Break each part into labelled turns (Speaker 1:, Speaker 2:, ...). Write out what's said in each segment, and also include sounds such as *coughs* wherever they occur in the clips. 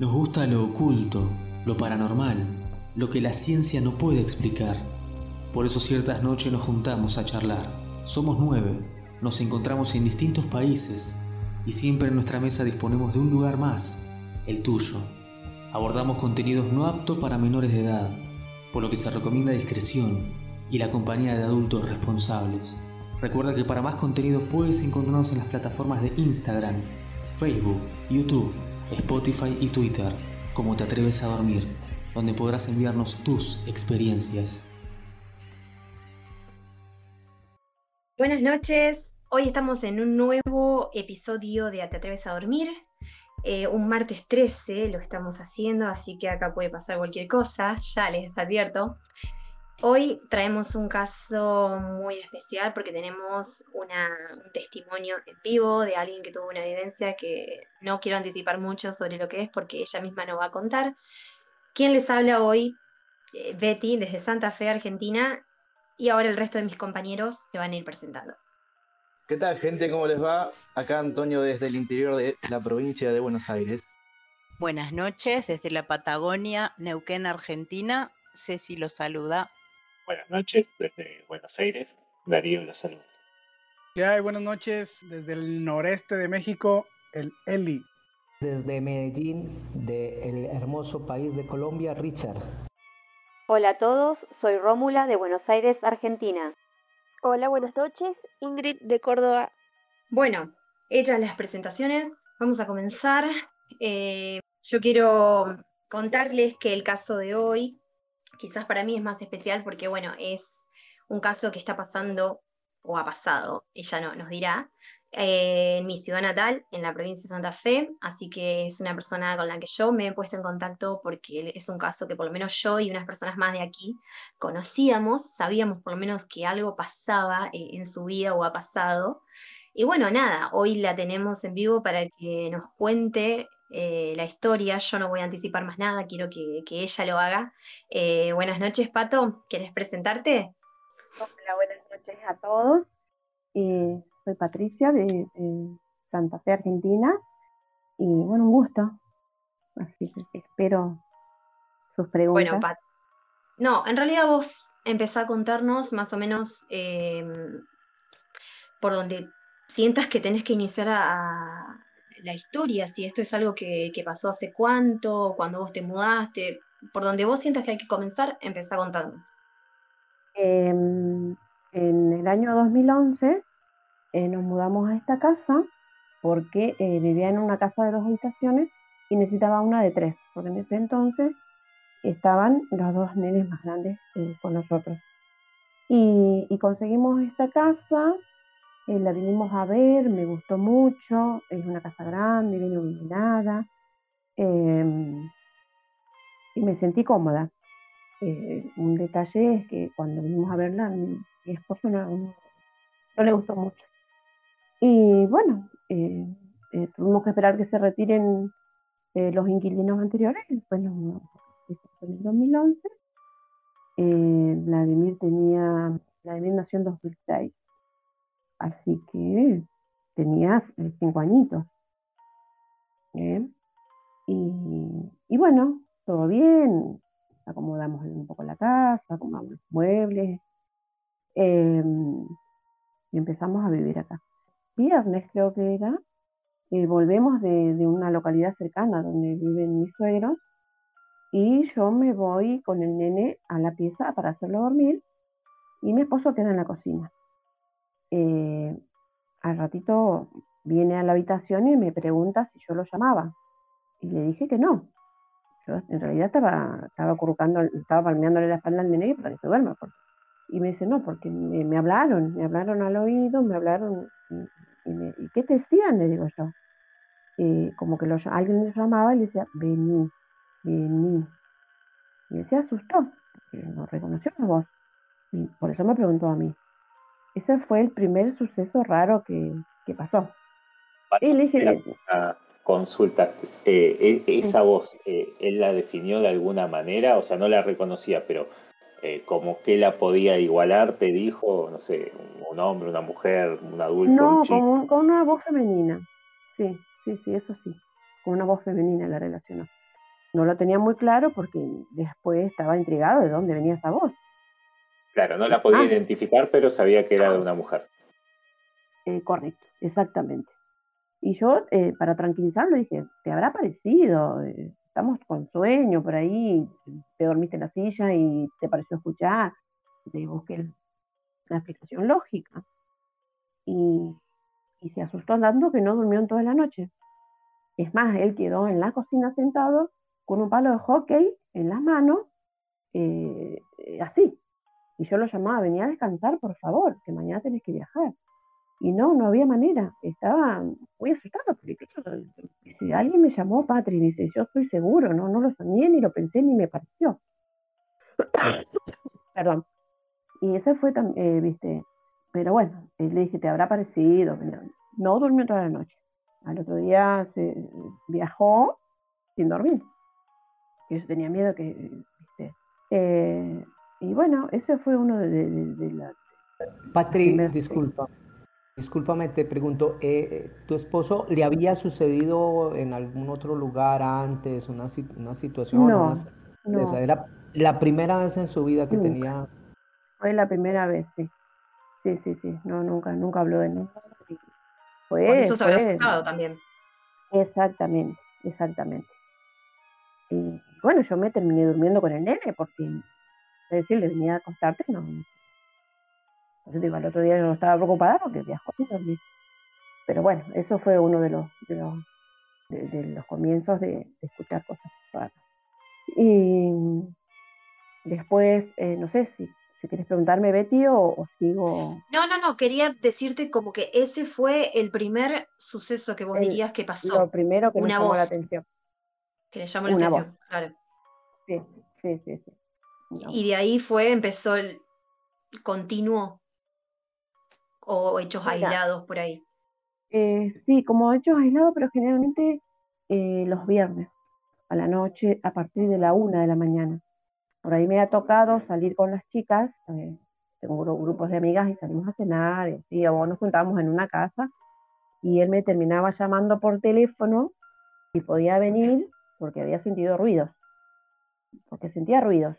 Speaker 1: Nos gusta lo oculto, lo paranormal, lo que la ciencia no puede explicar. Por eso ciertas noches nos juntamos a charlar. Somos nueve, nos encontramos en distintos países y siempre en nuestra mesa disponemos de un lugar más, el tuyo. Abordamos contenidos no aptos para menores de edad, por lo que se recomienda discreción y la compañía de adultos responsables. Recuerda que para más contenido puedes encontrarnos en las plataformas de Instagram, Facebook, YouTube, Spotify y Twitter, como te atreves a dormir, donde podrás enviarnos tus experiencias.
Speaker 2: Buenas noches, hoy estamos en un nuevo episodio de Te atreves a dormir. Eh, un martes 13 lo estamos haciendo, así que acá puede pasar cualquier cosa, ya les advierto. Hoy traemos un caso muy especial porque tenemos un testimonio en vivo de alguien que tuvo una evidencia que no quiero anticipar mucho sobre lo que es porque ella misma nos va a contar. ¿Quién les habla hoy? Eh, Betty, desde Santa Fe, Argentina, y ahora el resto de mis compañeros se van a ir presentando.
Speaker 3: ¿Qué tal, gente? ¿Cómo les va? Acá Antonio desde el interior de la provincia de Buenos Aires.
Speaker 4: Buenas noches, desde la Patagonia, Neuquén, Argentina. Ceci los saluda.
Speaker 5: Buenas noches desde Buenos Aires, Darío la salud.
Speaker 6: ¿Qué hay? Buenas noches desde el noreste de México, el Eli.
Speaker 7: Desde Medellín, del hermoso país de Colombia, Richard.
Speaker 8: Hola a todos, soy Rómula de Buenos Aires, Argentina.
Speaker 9: Hola, buenas noches, Ingrid de Córdoba.
Speaker 2: Bueno, hechas las presentaciones, vamos a comenzar. Eh, yo quiero contarles que el caso de hoy quizás para mí es más especial porque, bueno, es un caso que está pasando o ha pasado, ella no, nos dirá, eh, en mi ciudad natal, en la provincia de Santa Fe, así que es una persona con la que yo me he puesto en contacto porque es un caso que por lo menos yo y unas personas más de aquí conocíamos, sabíamos por lo menos que algo pasaba eh, en su vida o ha pasado. Y bueno, nada, hoy la tenemos en vivo para que nos cuente eh, la historia. Yo no voy a anticipar más nada, quiero que, ella lo haga. Eh, buenas noches, Pato. ¿Quieres presentarte?
Speaker 10: Hola, buenas noches a todos. Eh, soy Patricia de, Santa Fe, Argentina. Y bueno, un gusto. Así que espero sus preguntas. Bueno, Pat
Speaker 2: no, en realidad vos empezá a contarnos más o menos por donde sientas que tenés que iniciar a, la historia, si esto es algo que, pasó hace cuánto, cuando vos te mudaste, por donde vos sientas que hay que comenzar, empezá contando.
Speaker 10: Em, en el año 2011 eh, nos mudamos a esta casa porque eh, vivía en una casa de dos habitaciones y necesitaba una de tres, porque en ese entonces estaban los dos nenes más grandes eh, con nosotros. Y, y, conseguimos esta casa eh, la vinimos a ver, me gustó mucho, es una casa grande, bien iluminada, em, y me sentí cómoda. Eh, un detalle es que cuando vinimos a verla, mi, esposo no, le gustó mucho. Y bueno, eh, tuvimos que esperar que se retiren los inquilinos anteriores, después nos en el 2011. Vladimir tenía, Vladimir nació en 2006 Así que tenías eh, cinco añitos. Y, bueno, todo bien, acomodamos un poco la casa, acomodamos los muebles em, y empezamos a vivir acá. Viernes creo que era, eh, volvemos de, de, una localidad cercana donde viven mis suegros y yo me voy con el nene a la pieza para hacerlo dormir y mi esposo queda en la cocina. Eh, al ratito viene a la habitación y me pregunta si yo lo llamaba. Y le dije que no. Yo en realidad estaba, estaba acurrucando, estaba palmeándole la espalda al nene para que se duerma. Y me dice, no, porque me, hablaron, me hablaron al oído, me hablaron. ¿Y, qué te decían? Le digo yo. como que alguien le llamaba y le decía, vení, vení. Y se asustó, porque no reconoció la voz. Y por eso me preguntó a mí. Ese fue el primer suceso raro que, pasó.
Speaker 5: Y le dije, una consulta, eh, e, esa voz, eh, ¿él la definió de alguna manera? O sea, no la reconocía, pero eh, como que la podía igualar, te dijo, no sé, un hombre, una mujer, un adulto.
Speaker 10: No, Con, con, una voz femenina. Sí, sí, sí, eso sí. Con una voz femenina la relacionó. no lo tenía muy claro porque después estaba intrigado de dónde venía esa voz.
Speaker 5: Claro, no la podía
Speaker 10: Ah.
Speaker 5: identificar, pero sabía que era de una mujer.
Speaker 10: Eh, correcto, exactamente. Y yo, eh, para tranquilizarlo, dije, te habrá parecido, eh, estamos con sueño por ahí, te dormiste en la silla y te pareció escuchar, te busqué una explicación lógica. Y, y se asustó andando que no durmió en toda la noche. Es más, él quedó en la cocina sentado con un palo de hockey en las manos, eh, así. Y yo lo llamaba, venía a descansar, por favor, que mañana tenés que viajar. Y no, no había manera. Estaba muy asustado. Porque si alguien me llamó, Patri, dice, yo estoy seguro, no, no lo soñé, ni lo pensé, ni me pareció. *coughs* Perdón. Y ese fue también, viste, pero bueno, eh, le dije, te habrá parecido. No durmió toda la noche. Al otro día viajó sin dormir. Yo tenía miedo que. Eh, y bueno, ese fue uno de, de, de- de la...
Speaker 7: Patri, disculpa. Discúlpame, te pregunto, eh, eh, ¿tu esposo le había sucedido en algún otro lugar antes una, si- una situación?
Speaker 10: No,
Speaker 7: una
Speaker 10: no.
Speaker 7: Era la primera vez en su vida que
Speaker 10: Nunca.
Speaker 7: tenía...
Speaker 10: Fue la primera vez, sí. Sí, sí, sí. No, nunca, nunca habló de nada. Y Fue,
Speaker 2: Por eso se habrá asustado también.
Speaker 10: Exactamente, exactamente. Y bueno, yo me terminé durmiendo con el nene porque, es decir, le venía a acostarte, no. eso digo, al otro día yo no estaba preocupada porque viajó sin dormir. Pero bueno, eso fue uno de los, de los, de, de los comienzos de, de escuchar cosas raras. Y después, eh, no sé si, si quieres preguntarme, Betty, o, o sigo.
Speaker 2: No, no, no, quería decirte como que ese fue el primer suceso que vos
Speaker 10: El-
Speaker 2: dirías que pasó,
Speaker 10: Lo primero que me llamó la atención.
Speaker 2: que le llamó la
Speaker 10: una
Speaker 2: atención, claro.
Speaker 10: Sí, sí, sí, sí.
Speaker 2: Y de ahí fue, empezó el continuo o hechos
Speaker 10: Mira.
Speaker 2: aislados por ahí.
Speaker 10: Eh, sí, como hechos aislados, pero generalmente eh, los viernes a la noche a partir de la una de la mañana. Por ahí me ha tocado salir con las chicas, eh, tengo gru- grupos de amigas y salimos a cenar, y así, o nos juntamos en una casa y él me terminaba llamando por teléfono y podía venir porque había sentido ruidos, porque sentía ruidos,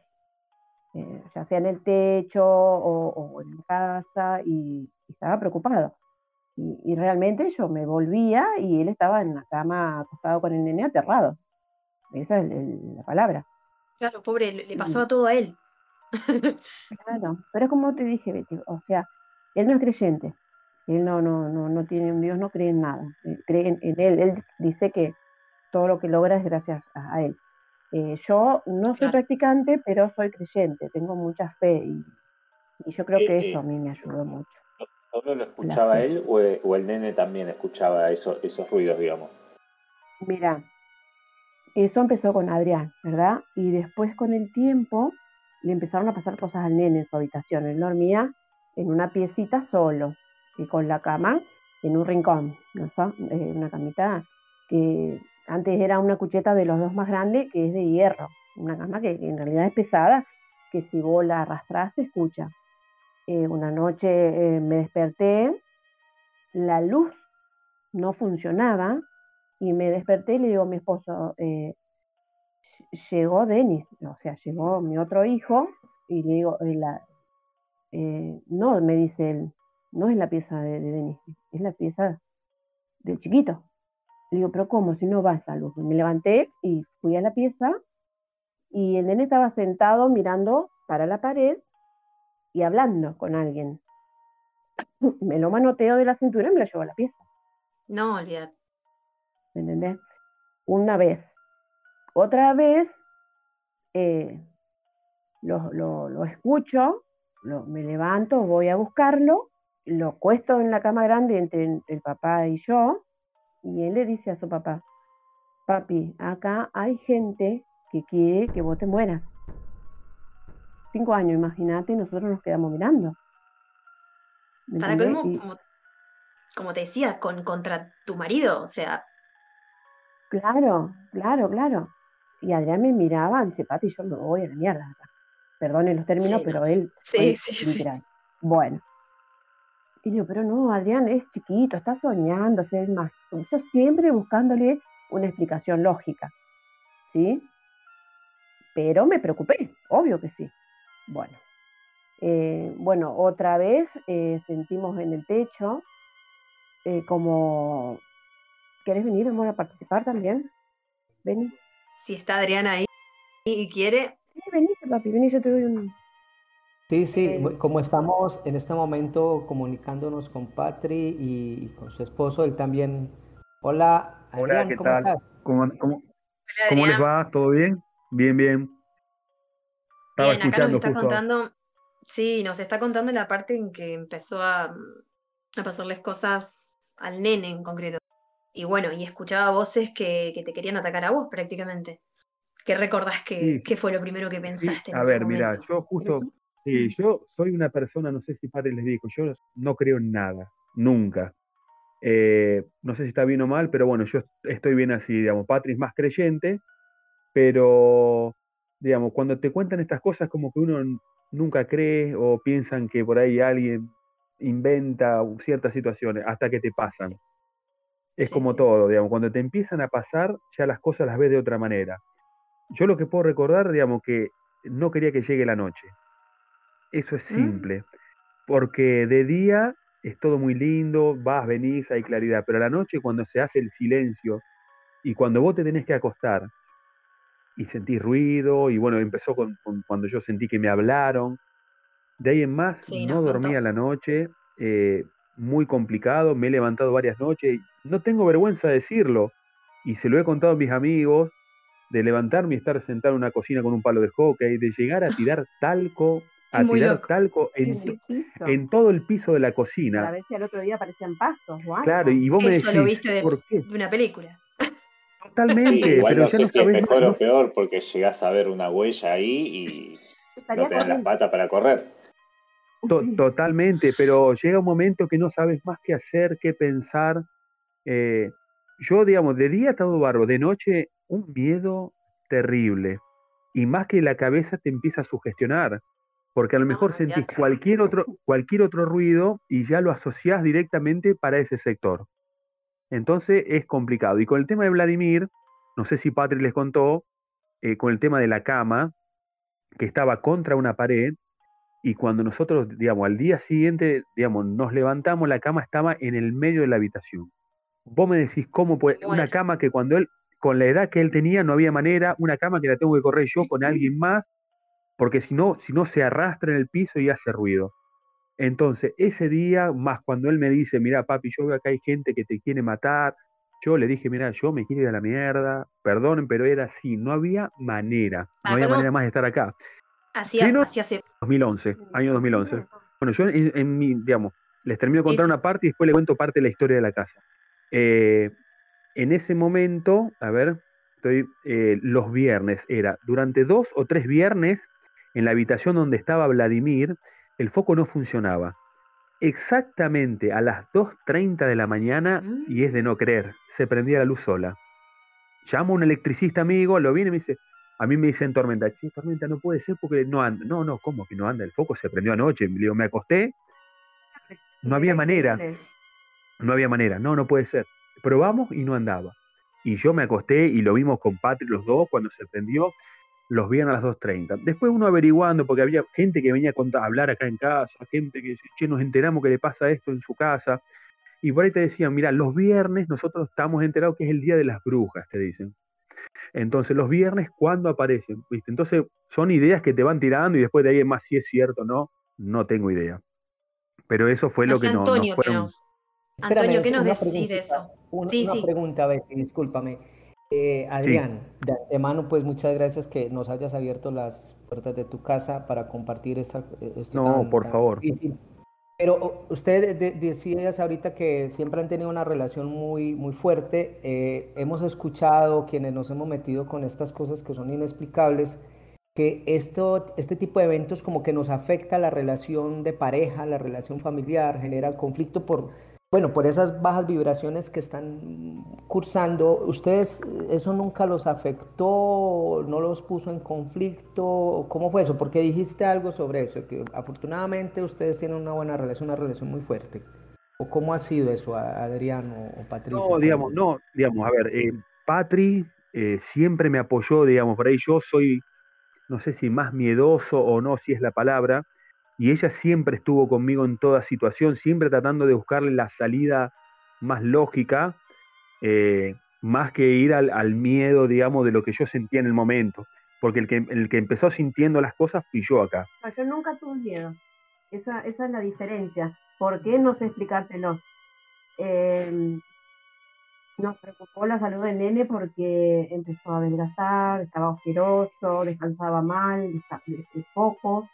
Speaker 10: eh, ya sea en el techo o, o en casa y- y estaba preocupado. Y, y realmente yo me volvía y él estaba en la cama acostado con el nene aterrado. Esa es el- el- la palabra.
Speaker 2: Claro, pobre, le, le
Speaker 10: Mm.
Speaker 2: pasaba todo a él.
Speaker 10: Claro, pero como te dije, Betty, o sea, él no es creyente. Él no, no, no, no tiene un Dios, no cree en nada. Él cree en, en él. Él dice que todo lo que logra es gracias a, a él. Eh, yo no soy practicante, pero soy creyente, tengo mucha fe y, y yo creo que
Speaker 5: Eh,
Speaker 10: eso a
Speaker 5: eh.
Speaker 10: mí me ayudó mucho.
Speaker 5: ¿Solo lo escuchaba él o, o el nene también escuchaba eso- esos ruidos, digamos?
Speaker 10: Mira, eso empezó con Adrián, ¿verdad? Y después con el tiempo le empezaron a pasar cosas al nene en su habitación. Él dormía en una piecita solo y con la cama en un rincón, ¿no eh, una camita que antes era una cucheta de los dos más grande que es de hierro, una cama que en realidad es pesada, que si vos la arrastrás se escucha. Eh, una noche eh, me desperté, la luz no funcionaba y me desperté y le digo a mi esposo, eh, ll- llegó Denis, o sea, llegó mi otro hijo, y le digo, eh, la- no, me dice él, no es la pieza de, de Denis, es la pieza del chiquito. Le digo, pero ¿cómo? Si no va esa luz. Me levanté y fui a la pieza y el nene estaba sentado mirando para la pared y hablando con alguien. *laughs* Me lo manoteo de la cintura y me lo llevo a la pieza.
Speaker 2: No, olvidar.
Speaker 10: ¿me entendés? Una vez. Otra vez eh, lo, lo- lo escucho, lo- me levanto, voy a buscarlo, lo cuesto en la cama grande entre el papá y yo, y él le dice a su papá, papi, acá hay gente que quiere que vos te mueras. Cinco años, imagínate, y nosotros nos quedamos mirando. ¿me
Speaker 2: Para colmo,
Speaker 10: Y-
Speaker 2: como, como te decía, con, contra tu marido, o sea,
Speaker 10: Claro, claro, claro. Y Adrián me miraba, dice, Pati, yo me voy a la mierda acá. Perdonen los términos,
Speaker 2: Sí,
Speaker 10: pero él
Speaker 2: sí, sí, sí.
Speaker 10: Bueno. Y digo, pero no, Adrián es chiquito, está soñando, es más. Yo siempre buscándole una explicación lógica, ¿sí? pero me preocupé, obvio que sí. Bueno, eh, bueno, otra vez eh, sentimos en el techo eh, como, ¿querés venir, amor, a participar también? Vení.
Speaker 2: Si está Adriana ahí y quiere.
Speaker 10: Sí, vení, papi, vení, yo te doy un...
Speaker 7: Sí, sí, como estamos en este momento comunicándonos con Patri y, con su esposo, él también. Hola,
Speaker 11: Adrián, ¿qué ¿cómo tal? estás? ¿Cómo, cómo, cómo les va? ¿Todo bien? Bien, bien.
Speaker 2: Estaba bien, acá nos está contando, sí, nos está contando la parte en que empezó a, a pasarles cosas al nene en concreto. Y bueno, y escuchaba voces que, que te querían atacar a vos prácticamente. ¿Qué recordás que, fue lo primero que pensaste?
Speaker 11: a ver, mira, yo justo, sí, yo soy una persona, no sé si padre les dijo, yo no creo en nada, nunca. Eh, no sé si está bien o mal, pero bueno, yo estoy bien así, digamos, Patri es más creyente, pero, digamos, cuando te cuentan estas cosas como que uno nunca cree o piensan que por ahí alguien inventa ciertas situaciones hasta que te pasan. Es como todo, digamos, cuando te empiezan a pasar, ya las cosas las ves de otra manera. Yo lo que puedo recordar, digamos, que no quería que llegue la noche. Eso es mm. simple. Porque de día es todo muy lindo, vas, venís, hay claridad, pero a la noche cuando se hace el silencio y cuando vos te tenés que acostar y sentís ruido, y bueno, empezó con, cuando yo sentí que me hablaron, de ahí en más no dormía la noche, eh, muy complicado, me he levantado varias noches, no tengo vergüenza de decirlo, y se lo he contado a mis amigos, de levantarme y estar sentado en una cocina con un palo de hockey, de llegar a *laughs* tirar talco, a tirar talco en, todo el piso de la cocina.
Speaker 10: A si al otro día aparecían pastos,
Speaker 11: Claro, y vos me decís,
Speaker 2: lo viste de, ¿por qué? de una película.
Speaker 11: Totalmente.
Speaker 5: igual no sé si es mejor o peor porque llegás a ver una huella ahí y no te dan las patas para correr.
Speaker 11: totalmente, pero llega un momento que no sabes más qué hacer, qué pensar. Eh, yo, digamos, de día todo barro, de noche un miedo terrible. Y más que la cabeza te empieza a sugestionar, porque a lo mejor sentís cualquier otro, cualquier otro ruido y ya lo asociás directamente para ese sector. Entonces es complicado. Y con el tema de Vladimir, no sé si Patrick les contó, eh, con el tema de la cama, que estaba contra una pared, y cuando nosotros, digamos, al día siguiente, digamos, nos levantamos, la cama estaba en el medio de la habitación. Vos me decís cómo puede, una cama que cuando él, con la edad que él tenía, no había manera, una cama que la tengo que correr yo con alguien más, porque si no, si no se arrastra en el piso y hace ruido. Entonces, ese día, más cuando él me dice, mira, papi, yo veo acá hay gente que te quiere matar, yo le dije, mira, yo me quiero ir a la mierda, perdonen, pero era así, no había manera, no había manera más de estar acá.
Speaker 2: Así hace...
Speaker 11: 2011, año 2011. Bueno, yo en, mi, digamos, les termino de contar una parte y después le cuento parte de la historia de la casa. Eh, en ese momento, a ver, estoy, eh, los viernes, era durante dos o tres viernes, en la habitación donde estaba Vladimir, el foco no funcionaba. Exactamente a las 2.30 de la mañana, y es de no creer, se prendía la luz sola. Llamo a un electricista amigo, lo viene y me dice, a mí me dicen Tormenta, che, Tormenta no puede ser porque no anda. No, no, ¿cómo que no anda? El foco se prendió anoche. Le digo, me acosté, no había manera. No había manera, no, no puede ser. Probamos y no andaba. Y yo me acosté y lo vimos con Patrick los dos cuando se prendió los viernes a las 2.30. Después uno averiguando, porque había gente que venía a hablar acá en casa, gente que dice, che, nos enteramos que le pasa esto en su casa. Y por ahí te decían, mira, los viernes nosotros estamos enterados que es el día de las brujas, te dicen. Entonces, los viernes, ¿cuándo aparecen? ¿Viste? Entonces, son ideas que te van tirando y después de ahí es más si es cierto o no, no tengo idea. Pero eso fue lo que
Speaker 2: Antonio,
Speaker 7: nos,
Speaker 2: Antonio, ¿qué nos decís de eso?
Speaker 7: Una, sí, una pregunta, Betty, discúlpame. Eh, Adrián, de antemano, pues muchas gracias que nos hayas abierto las puertas de tu casa para compartir esta.
Speaker 11: Esto no, por favor.
Speaker 7: Pero usted decías ahorita que siempre han tenido una relación muy, muy fuerte. Eh, hemos escuchado, quienes nos hemos metido con estas cosas que son inexplicables, que esto, este tipo de eventos como que nos afecta la relación de pareja, la relación familiar, genera conflicto por bueno, por esas bajas vibraciones que están cursando, ¿ustedes eso nunca los afectó, no los puso en conflicto? ¿Cómo fue eso? Porque dijiste algo sobre eso, que afortunadamente ustedes tienen una buena relación, una relación muy fuerte. ¿O cómo ha sido eso, Adriano o Patricia?
Speaker 11: No, digamos, no, digamos, a ver, eh, Patri eh, siempre me apoyó, digamos, por ahí yo soy no sé si más miedoso o no, si es la palabra, y ella siempre estuvo conmigo en toda situación, siempre tratando de buscarle la salida más lógica, eh, más que ir al, miedo, digamos, de lo que yo sentía en el momento, porque el que, el que empezó sintiendo las cosas fui yo acá.
Speaker 10: Yo nunca tuve miedo, esa, esa es la diferencia, ¿por qué? No sé explicártelo. Eh, nos preocupó la salud del nene porque empezó a adelgazar, estaba ojeroso, descansaba mal, de poco.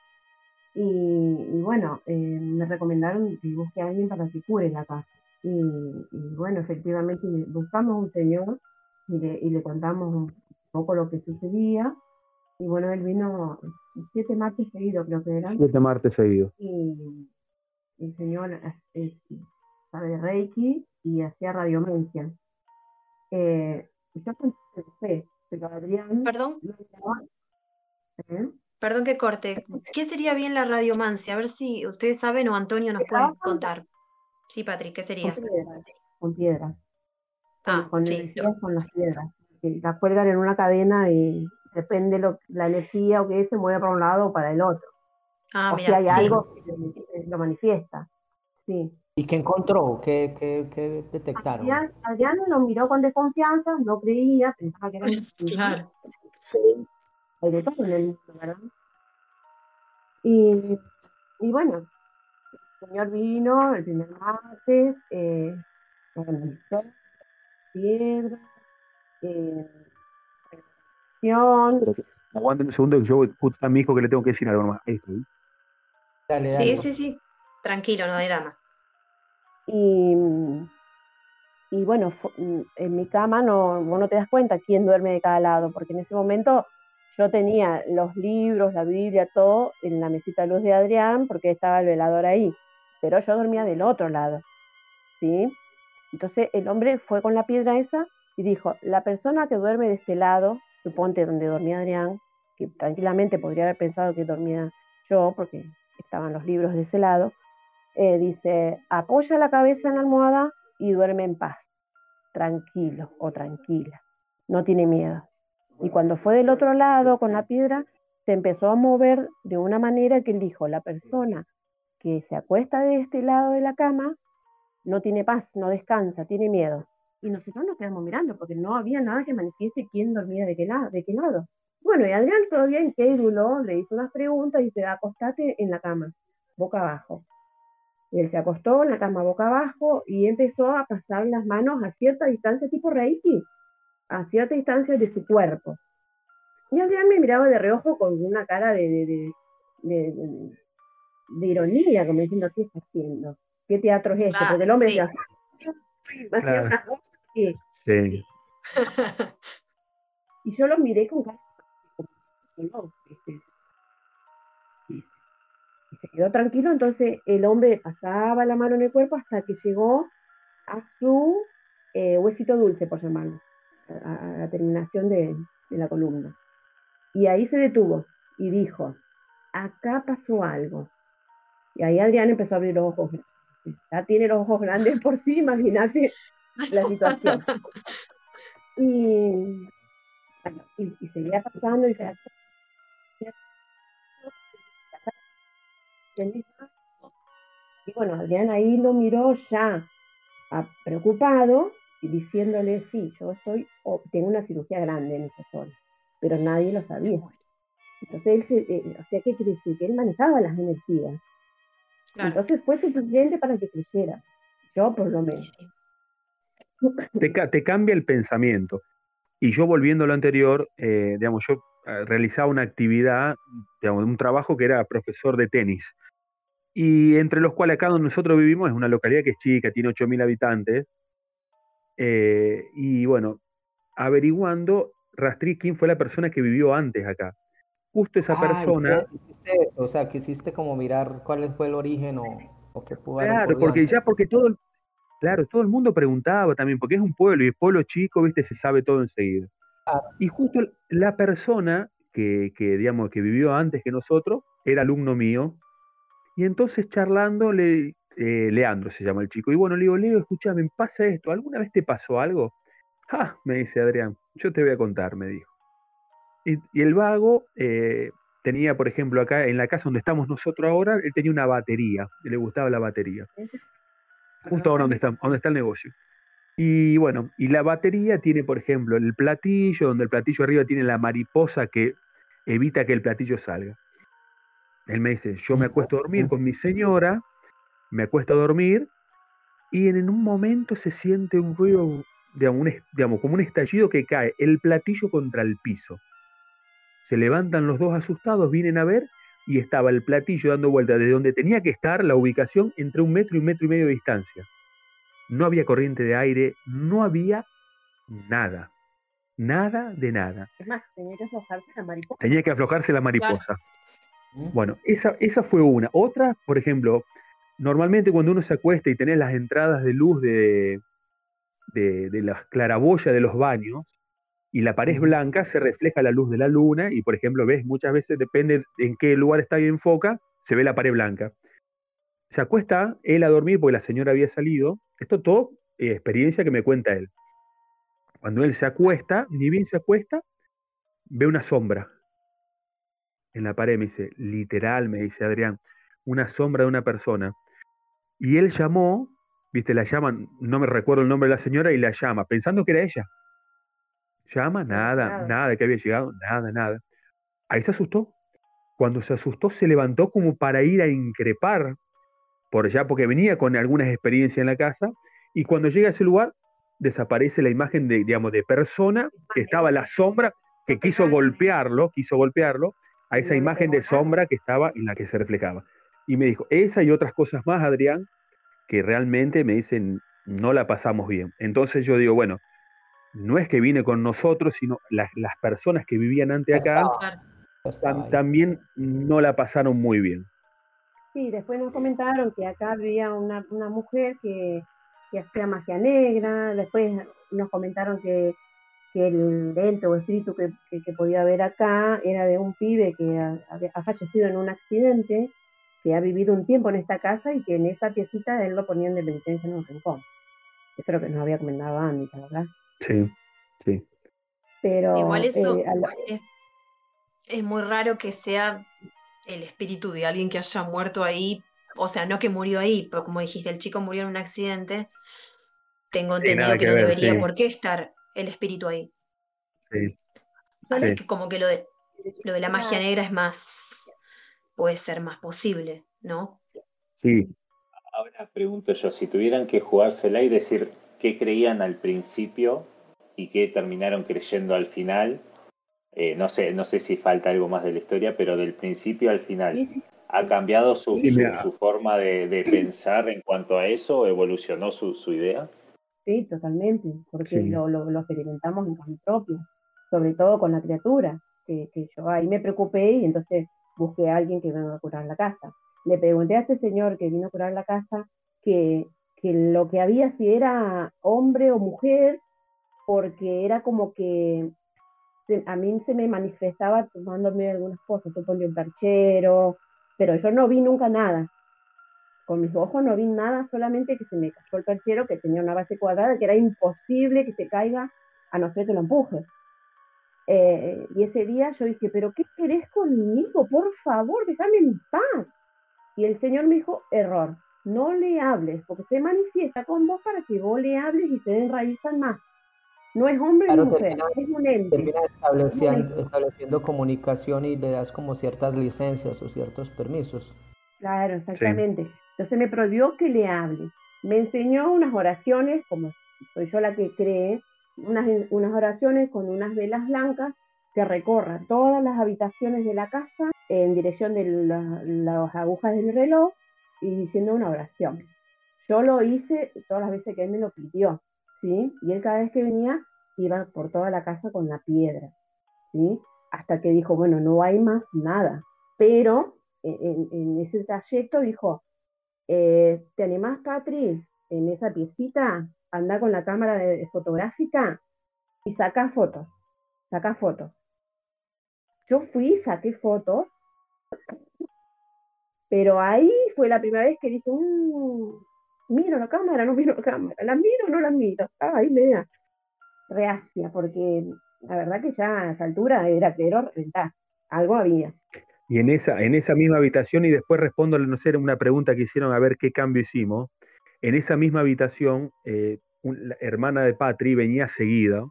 Speaker 10: Y, y bueno, eh, me recomendaron que busque a alguien para que cure la casa. Y, y, bueno, efectivamente buscamos un señor y le, y le contamos un poco lo que sucedía. Y bueno, él vino siete martes seguidos, creo que eran.
Speaker 11: Siete martes seguidos.
Speaker 10: Y el señor es, sabe de Reiki y hacía radiomencia. Eh, yo pensé, pero Adrián...
Speaker 2: Perdón. ¿Eh? Perdón que corte. ¿Qué sería bien la radiomancia? A ver si ustedes saben o Antonio nos puede contar. Sí, Patrick, ¿qué sería?
Speaker 10: Con piedras. Con piedras.
Speaker 2: Ah,
Speaker 10: con,
Speaker 2: sí,
Speaker 10: las piedras. La cuelgan en una cadena y depende lo, la energía o que es, se mueve para un lado o para el otro.
Speaker 2: Ah,
Speaker 10: o
Speaker 2: mira,
Speaker 10: si hay
Speaker 2: sí.
Speaker 10: algo que lo manifiesta. Sí.
Speaker 7: ¿Y qué encontró? ¿Qué, qué, qué detectaron?
Speaker 10: Adrián, Adrián lo miró con desconfianza, no creía, pensaba que era *laughs*
Speaker 2: Claro.
Speaker 10: Hay de todo en el mundo, ¿verdad? Y, y bueno, el señor vino el primer martes, eh, piedra, eh,
Speaker 11: Aguanten un segundo que yo voy a mi hijo que le tengo que decir algo más. Ahí estoy.
Speaker 7: Dale,
Speaker 2: Sí,
Speaker 7: dale.
Speaker 2: sí, sí. Tranquilo, no hay drama.
Speaker 10: y, y bueno, en mi cama no, vos no te das cuenta quién duerme de cada lado, porque en ese momento yo tenía los libros, la Biblia, todo en la mesita de luz de Adrián, porque estaba el velador ahí, pero yo dormía del otro lado, ¿sí? Entonces el hombre fue con la piedra esa y dijo, la persona que duerme de este lado, suponte donde dormía Adrián, que tranquilamente podría haber pensado que dormía yo, porque estaban los libros de ese lado, eh, dice, apoya la cabeza en la almohada y duerme en paz, tranquilo o tranquila, no tiene miedo. Y cuando fue del otro lado con la piedra, se empezó a mover de una manera que él dijo, la persona que se acuesta de este lado de la cama no tiene paz, no descansa, tiene miedo. Y nosotros nos quedamos mirando porque no había nada que manifieste quién dormía de qué, lado, de qué lado. Bueno, y Adrián todavía incrédulo le hizo unas preguntas y dice, acostate en la cama, boca abajo. Y él se acostó en la cama boca abajo y empezó a pasar las manos a cierta distancia, tipo Reiki, a cierta distancia de su cuerpo. Y Adrián me miraba de reojo con una cara de, de, de, de- de- de ironía, como diciendo, ¿qué está haciendo? ¿Qué teatro es este?
Speaker 2: Ah,
Speaker 10: Porque el hombre
Speaker 2: sí.
Speaker 11: Claro.
Speaker 10: que-
Speaker 11: Sí. *laughs*
Speaker 10: y yo lo miré con cara no, este, se quedó tranquilo, entonces el hombre pasaba la mano en el cuerpo hasta que llegó a su eh, huesito dulce, por llamarlo, a, a la terminación de, de la columna. Y ahí se detuvo y dijo, acá pasó algo. Y ahí Adrián empezó a abrir los ojos. Ya tiene los ojos grandes por sí, imagínate la situación. *laughs* Y, y, y seguía pasando y se y bueno, Adrián ahí lo miró ya ah, preocupado diciéndole, sí, yo soy, tengo una cirugía grande en esa zona, pero nadie lo sabía. Entonces, él se- eh, o sea, ¿qué quiere decir? Que él manejaba las energías.
Speaker 2: Claro.
Speaker 10: Entonces fue suficiente para que creyera. Yo por lo menos.
Speaker 11: te, te cambia el pensamiento. Y yo volviendo a lo anterior, eh, digamos, yo eh, realizaba una actividad, digamos, un trabajo que era profesor de tenis. Y entre los cuales acá donde nosotros vivimos es una localidad que es chica, tiene 8.000 habitantes. Eh, y bueno, averiguando, rastreé quién fue la persona que vivió antes acá. Justo esa
Speaker 7: Ah,
Speaker 11: persona,
Speaker 7: hiciste- o sea, quisiste como mirar cuál fue el origen o, o qué pudo haber
Speaker 11: Claro, porque
Speaker 7: antes.
Speaker 11: ya porque todo, el- claro, todo el mundo preguntaba también, porque es un pueblo y el pueblo chico, viste, se sabe todo enseguida.
Speaker 7: Claro.
Speaker 11: Y justo la persona que, que, digamos, que vivió antes que nosotros era alumno mío, y entonces charlando, le, eh, Leandro se llama el chico, y bueno, le digo, Leo, escúchame, me pasa esto, ¿alguna vez te pasó algo? Ah, me dice Adrián, yo te voy a contar, me dijo. Y, el vago eh, tenía, por ejemplo, acá en la casa donde estamos nosotros ahora, él tenía una batería, le gustaba la batería. Justo ahora donde está, donde está el negocio. Y bueno, y la batería tiene, por ejemplo, el platillo, donde el platillo arriba tiene la mariposa que evita que el platillo salga. Él me dice, yo me acuesto a dormir con mi señora, me acuesto a dormir, y en un momento se siente un ruido, digamos, un es- digamos, como un estallido que cae el platillo contra el piso. Se levantan los dos asustados, vienen a ver, y estaba el platillo dando vuelta desde donde tenía que estar la ubicación entre un metro y un metro y medio de distancia. No había corriente de aire, no había nada. Nada de nada.
Speaker 10: Es más, tenía que aflojarse la mariposa.
Speaker 11: Tenía que aflojarse la mariposa. Bueno, esa, esa fue una. Otra, por ejemplo, normalmente cuando uno se acuesta y tenés las entradas de luz de, de, de las claraboyas de los baños y la pared es blanca, se refleja la luz de la luna y, por ejemplo, ves, muchas veces depende en qué lugar está y enfoca, se ve la pared blanca. Se acuesta él a dormir porque la señora había salido. Esto todo eh, experiencia que me cuenta él. Cuando él se acuesta, ni bien se acuesta, ve una sombra en la pared, me dice, literal, me dice Adrián, una sombra de una persona. Y él llamó, viste, la llaman, no me recuerdo el nombre de la señora, y la llama, pensando que era ella. Llama, nada,
Speaker 10: nada.
Speaker 11: que había llegado, nada, nada. Ahí se asustó. Cuando se asustó, se levantó como para ir a increpar por allá, porque venía con algunas experiencias en la casa, y cuando llega a ese lugar, desaparece la imagen de, digamos, de persona que estaba la sombra, que quiso golpearlo, quiso golpearlo, a esa imagen de sombra que estaba en la que se reflejaba. Y me dijo, esa y otras cosas más, Adrián, que realmente me dicen, no la pasamos bien. Entonces yo digo, bueno, no es que vine con nosotros, sino las, las personas que vivían antes acá tam- también no la pasaron muy bien.
Speaker 10: Sí, después nos comentaron que acá había una, una mujer que, que hacía magia negra, después nos comentaron que, que el ente o espíritu que, que- que podía haber acá era de un pibe que ha, había- ha fallecido en un accidente, que ha vivido un tiempo en esta casa y que en esa piecita él lo ponían de penitencia en un rincón. Eso es lo que nos había comentado Anita, ¿verdad?
Speaker 11: Sí, sí.
Speaker 10: Pero
Speaker 2: Igual eso
Speaker 10: eh, la-
Speaker 2: es, es muy raro que sea el espíritu de alguien que haya muerto ahí, o sea, no que murió ahí, pero como dijiste, el chico murió en un accidente, tengo
Speaker 11: Sí,
Speaker 2: entendido que
Speaker 11: que
Speaker 2: no
Speaker 11: ver,
Speaker 2: debería
Speaker 11: sí.
Speaker 2: por qué estar el espíritu ahí.
Speaker 11: Sí.
Speaker 2: Así
Speaker 11: Sí.
Speaker 2: que como que lo de, lo de la magia negra es más, puede ser más posible, ¿no?
Speaker 11: Sí,
Speaker 5: Ahora pregunto yo, si tuvieran que jugársela y decir qué creían al principio y qué terminaron creyendo al final, eh, no sé, no sé si falta algo más de la historia, pero del principio al final, ¿ha cambiado su,
Speaker 11: Sí,
Speaker 5: su-
Speaker 11: mira.
Speaker 5: su forma de, de pensar en cuanto a eso? ¿Evolucionó su, su idea?
Speaker 10: Sí, totalmente, porque
Speaker 11: Sí.
Speaker 10: lo, lo, lo experimentamos en carne propia, sobre todo con la criatura, que, que yo ahí me preocupé y entonces busqué a alguien que venga a curar la casa. Le pregunté a este señor que vino a curar la casa que, que lo que había si era hombre o mujer, porque era como que a mí se me manifestaba tomándome algunas cosas, ponía un perchero, pero yo no vi nunca nada con mis ojos no vi nada, solamente que se me cayó el perchero que tenía una base cuadrada, que era imposible que se caiga a no ser que lo empujes. Eh, y ese día yo dije, pero ¿qué querés conmigo? Por favor, déjame en paz. Y el Señor me dijo, error, no le hables, porque se manifiesta con vos para que vos le hables y se enraizan más. No es hombre
Speaker 7: Claro,
Speaker 10: ni mujer,
Speaker 7: terminas,
Speaker 10: es un ente.
Speaker 7: terminas estableciendo, estableciendo comunicación y le das como ciertas licencias o ciertos permisos.
Speaker 10: Claro, exactamente. Entonces me prohibió que le hable. Me enseñó unas oraciones, como soy yo la que cree, unas, unas oraciones con unas velas blancas que recorran todas las habitaciones de la casa en dirección de la- las agujas del reloj y diciendo una oración. Yo lo hice todas las veces que él me lo pidió, ¿sí? Y él cada vez que venía iba por toda la casa con la piedra, ¿sí? Hasta que dijo, bueno, no hay más nada. Pero en, en ese trayecto dijo, eh, ¿te animás, Patri, en esa piecita? Anda con la cámara de- fotográfica y saca fotos, saca fotos. Yo fui, saqué fotos, pero ahí fue la primera vez que dije, "Mm, miro la cámara, no miro la cámara, la miro, no la miro, ahí media reacia, porque la verdad que ya a esa altura era creer reventar. Algo había.
Speaker 11: Y en esa, en esa misma habitación, y después respondo, no sé, una pregunta que hicieron a ver qué cambio hicimos. En esa misma habitación, eh, la hermana de Patri venía seguida.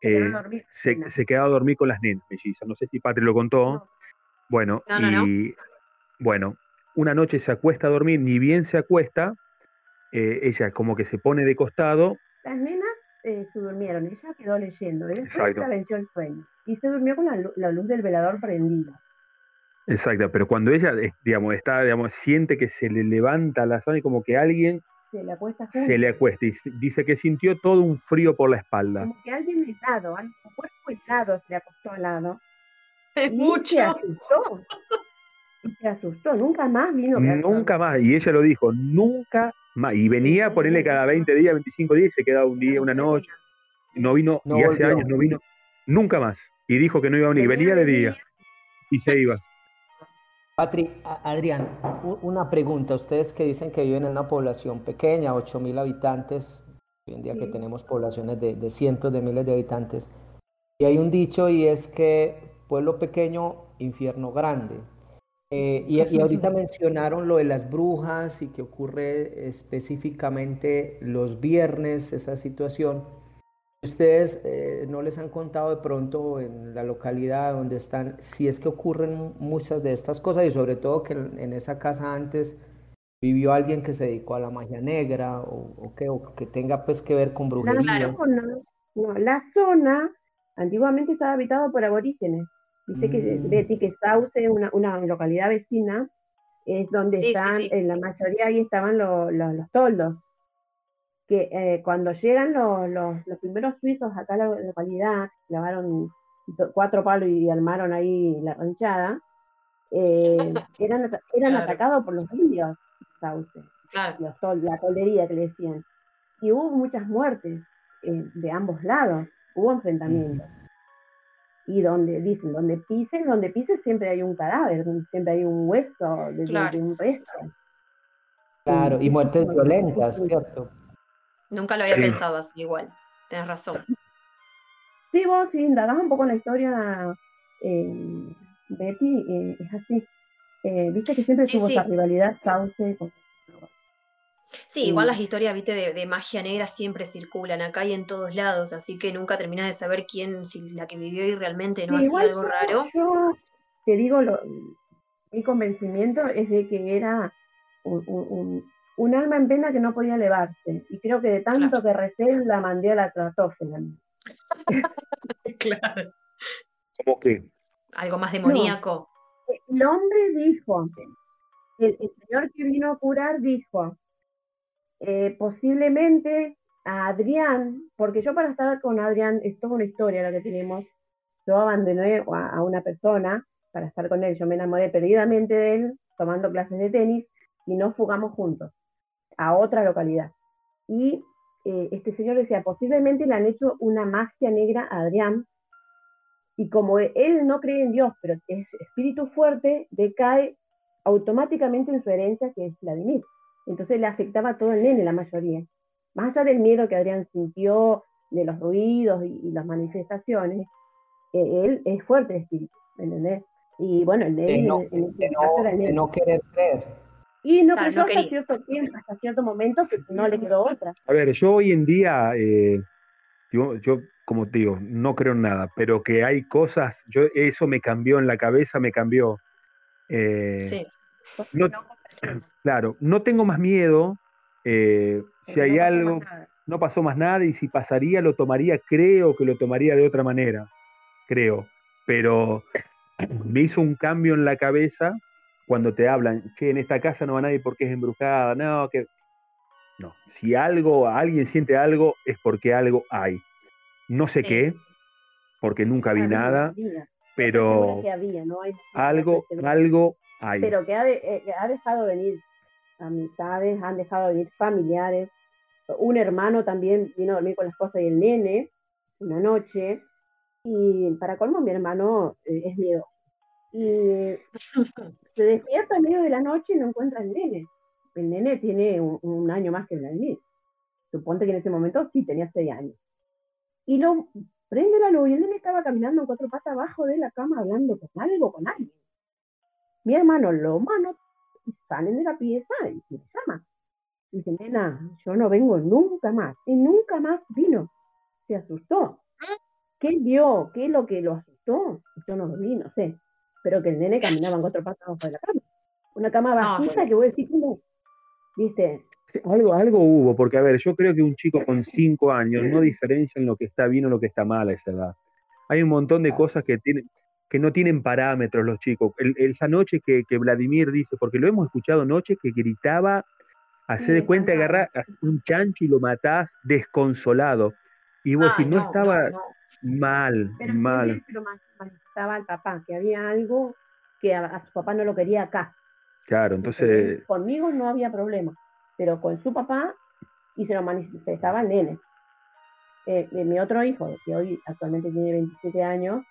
Speaker 10: Se
Speaker 11: eh,
Speaker 10: quedaba a dormir
Speaker 11: se, se quedaba a dormir con las nenas mellizas. No sé si Patri lo contó. Bueno,
Speaker 2: No, no, no.
Speaker 11: y bueno, una noche se acuesta a dormir, ni bien se acuesta, eh, ella como que se pone de costado,
Speaker 10: Las nenas eh, se durmieron, ella quedó leyendo, después
Speaker 11: Exacto.
Speaker 10: la venció el sueño. Y se durmió con la, lu- la luz del velador prendida.
Speaker 11: exacto, pero cuando ella, eh, digamos, está, digamos, siente que se le levanta la zona y como que alguien
Speaker 10: Se le acuesta junto.
Speaker 11: se le acuesta y dice que sintió todo un frío por la espalda.
Speaker 10: Como que alguien helado, un cuerpo helado se le acostó al lado.
Speaker 2: Es
Speaker 10: y
Speaker 2: mucho.
Speaker 10: se asustó. Y se asustó, nunca más vino
Speaker 11: Nunca más, y ella lo dijo, nunca más. Y venía a ponerle cada 20 días, 25 días, y se quedaba un día, una noche. No vino,
Speaker 7: No
Speaker 11: y hace
Speaker 7: volvió.
Speaker 11: años no vino, nunca más. Y dijo que no iba a venir, venía de día y se iba.
Speaker 7: Patri, Adrián, una pregunta. Ustedes que dicen que viven en una población pequeña, 8.000 habitantes, hoy en día que tenemos poblaciones de, de cientos de miles de habitantes, y hay un dicho y es que pueblo pequeño, infierno grande. Eh, y, y ahorita mencionaron lo de las brujas y que ocurre específicamente los viernes esa situación. ¿Ustedes eh, no les han contado de pronto en la localidad donde están si es que ocurren muchas de estas cosas y sobre todo que en, esa casa antes vivió alguien que se dedicó a la magia negra o, o que, o que tenga pues que ver con
Speaker 10: La
Speaker 7: brujería?
Speaker 10: zona, no, la zona antiguamente estaba habitada por aborígenes. Dice que
Speaker 7: Mm.
Speaker 10: Betty que Sauce, una, una localidad vecina, es donde
Speaker 2: Sí, sí,
Speaker 10: están,
Speaker 2: sí.
Speaker 10: en la mayoría ahí estaban lo- lo- los toldos. Que eh, cuando llegan los, los, los primeros suizos acá a la localidad, clavaron do- cuatro palos y armaron ahí la ranchada, eh, eran, eran
Speaker 2: Claro.
Speaker 10: atacados por los indios, Sauce
Speaker 2: Claro.
Speaker 10: los tol- la toldería que le decían. Y hubo muchas muertes eh, de ambos lados, hubo enfrentamientos. Y donde dicen, donde pises, donde pises siempre hay un cadáver, siempre hay un hueso de, de-
Speaker 2: Claro.
Speaker 10: de un resto.
Speaker 7: Claro, y muertes violentas,
Speaker 10: sí.
Speaker 7: ¿cierto?
Speaker 2: Nunca lo había
Speaker 11: Sí.
Speaker 2: pensado así igual. Tienes razón.
Speaker 10: Sí, vos si indagás un poco en la historia, eh, Betty, eh, es así. Eh, Viste que siempre
Speaker 2: Sí,
Speaker 10: tuvo
Speaker 2: sí.
Speaker 10: esa rivalidad Sauce con...
Speaker 2: Sí, igual las historias, viste, de, de magia negra siempre circulan acá y en todos lados, así que nunca terminás de saber quién, si la que vivió ahí realmente no
Speaker 10: Sí,
Speaker 2: hacía algo
Speaker 10: yo,
Speaker 2: raro.
Speaker 10: yo te digo, lo- mi convencimiento es de que era un, un- un- alma en pena que no podía elevarse. Y creo que de tanto que recé la mandé a la tratófila. *laughs*
Speaker 2: Claro.
Speaker 11: Como que,
Speaker 2: Algo más demoníaco.
Speaker 10: El hombre dijo, el, el señor que vino a curar dijo, eh, posiblemente a Adrián, porque yo para estar con Adrián, es toda una historia la que tenemos, yo abandoné a, a una persona para estar con él, yo me enamoré perdidamente de él, tomando clases de tenis, y nos fugamos juntos a otra localidad. Y eh, este señor decía, posiblemente le han hecho una magia negra a Adrián, y como él no cree en Dios, pero es espíritu fuerte, decae automáticamente en su herencia, que es Vladimir. Entonces le afectaba a todo el nene, la mayoría. Más allá del miedo que Adrián sintió, de los ruidos y, y las manifestaciones, eh, él es fuerte de espíritu, ¿me entendés? Y bueno, el nene
Speaker 7: De no,
Speaker 10: en, este
Speaker 7: de
Speaker 10: caso
Speaker 7: no,
Speaker 10: era el
Speaker 7: de
Speaker 10: nene.
Speaker 7: no querer creer.
Speaker 10: Y no
Speaker 2: Claro,
Speaker 10: creyó
Speaker 2: no
Speaker 10: hasta
Speaker 2: quería.
Speaker 10: cierto tiempo, hasta cierto momento, que no le quedó otra.
Speaker 11: a ver, yo hoy en día, eh, yo, yo, como te digo, no creo en nada, pero que hay cosas, yo eso me cambió en la cabeza, me cambió. Eh,
Speaker 2: Sí.
Speaker 11: no- claro, no tengo más miedo. eh, si hay
Speaker 10: no
Speaker 11: algo, no pasó más nada y si pasaría lo tomaría, creo que lo tomaría de otra manera, creo. Pero *clears throat* me hizo un cambio en la cabeza cuando te hablan, che, en esta casa no va nadie porque es embrujada, no, que... No, si algo, alguien siente algo, es porque algo hay. No sé
Speaker 2: Sí.
Speaker 11: qué, porque nunca vi nada,
Speaker 10: había.
Speaker 11: pero
Speaker 10: Seguro que había, ¿no? Hay
Speaker 11: algo, algo hay.
Speaker 10: pero que ha, de- eh, ha dejado venir amistades, han dejado venir familiares. Un hermano también vino a dormir con la esposa y el nene una noche. Y para colmo, mi hermano eh, es miedo. Y se despierta en medio de la noche y no encuentra al nene. El nene tiene un, un año más que Vladimir. Suponte que en ese momento sí tenía seis años. Y lo prende la luz y el nene estaba caminando en cuatro patas abajo de la cama hablando con algo, con alguien. Mi hermano lo mano y salen de la pieza y se llama. Dice, nena, yo no vengo nunca más. Y nunca más vino. Se asustó. ¿Qué vio? ¿Qué es lo que lo asustó? Yo no lo vi, no sé. Pero que el nene caminaba en cuatro patas abajo de la cama. Una cama vacía que voy a decir, ¿cómo? ¿Viste?
Speaker 11: Algo, algo hubo, porque a ver, yo creo que un chico con cinco años no diferencia en lo que está bien o lo que está mal a esa edad. Hay un montón de cosas que tienen, que no tienen parámetros los chicos. esa noche que, que, Vladimir dice, porque lo hemos escuchado noche que gritaba, hace de cuenta, agarrar un chancho y lo matás desconsolado. Y vos si no, estaba mal, mal.
Speaker 10: Pero manifestaba al papá, que había algo que a, su papá no lo quería acá.
Speaker 11: Claro, entonces...
Speaker 10: Conmigo no había problema pero con su papá y se lo manifestaba al nene. Eh, mi otro hijo, que hoy actualmente tiene 27 años,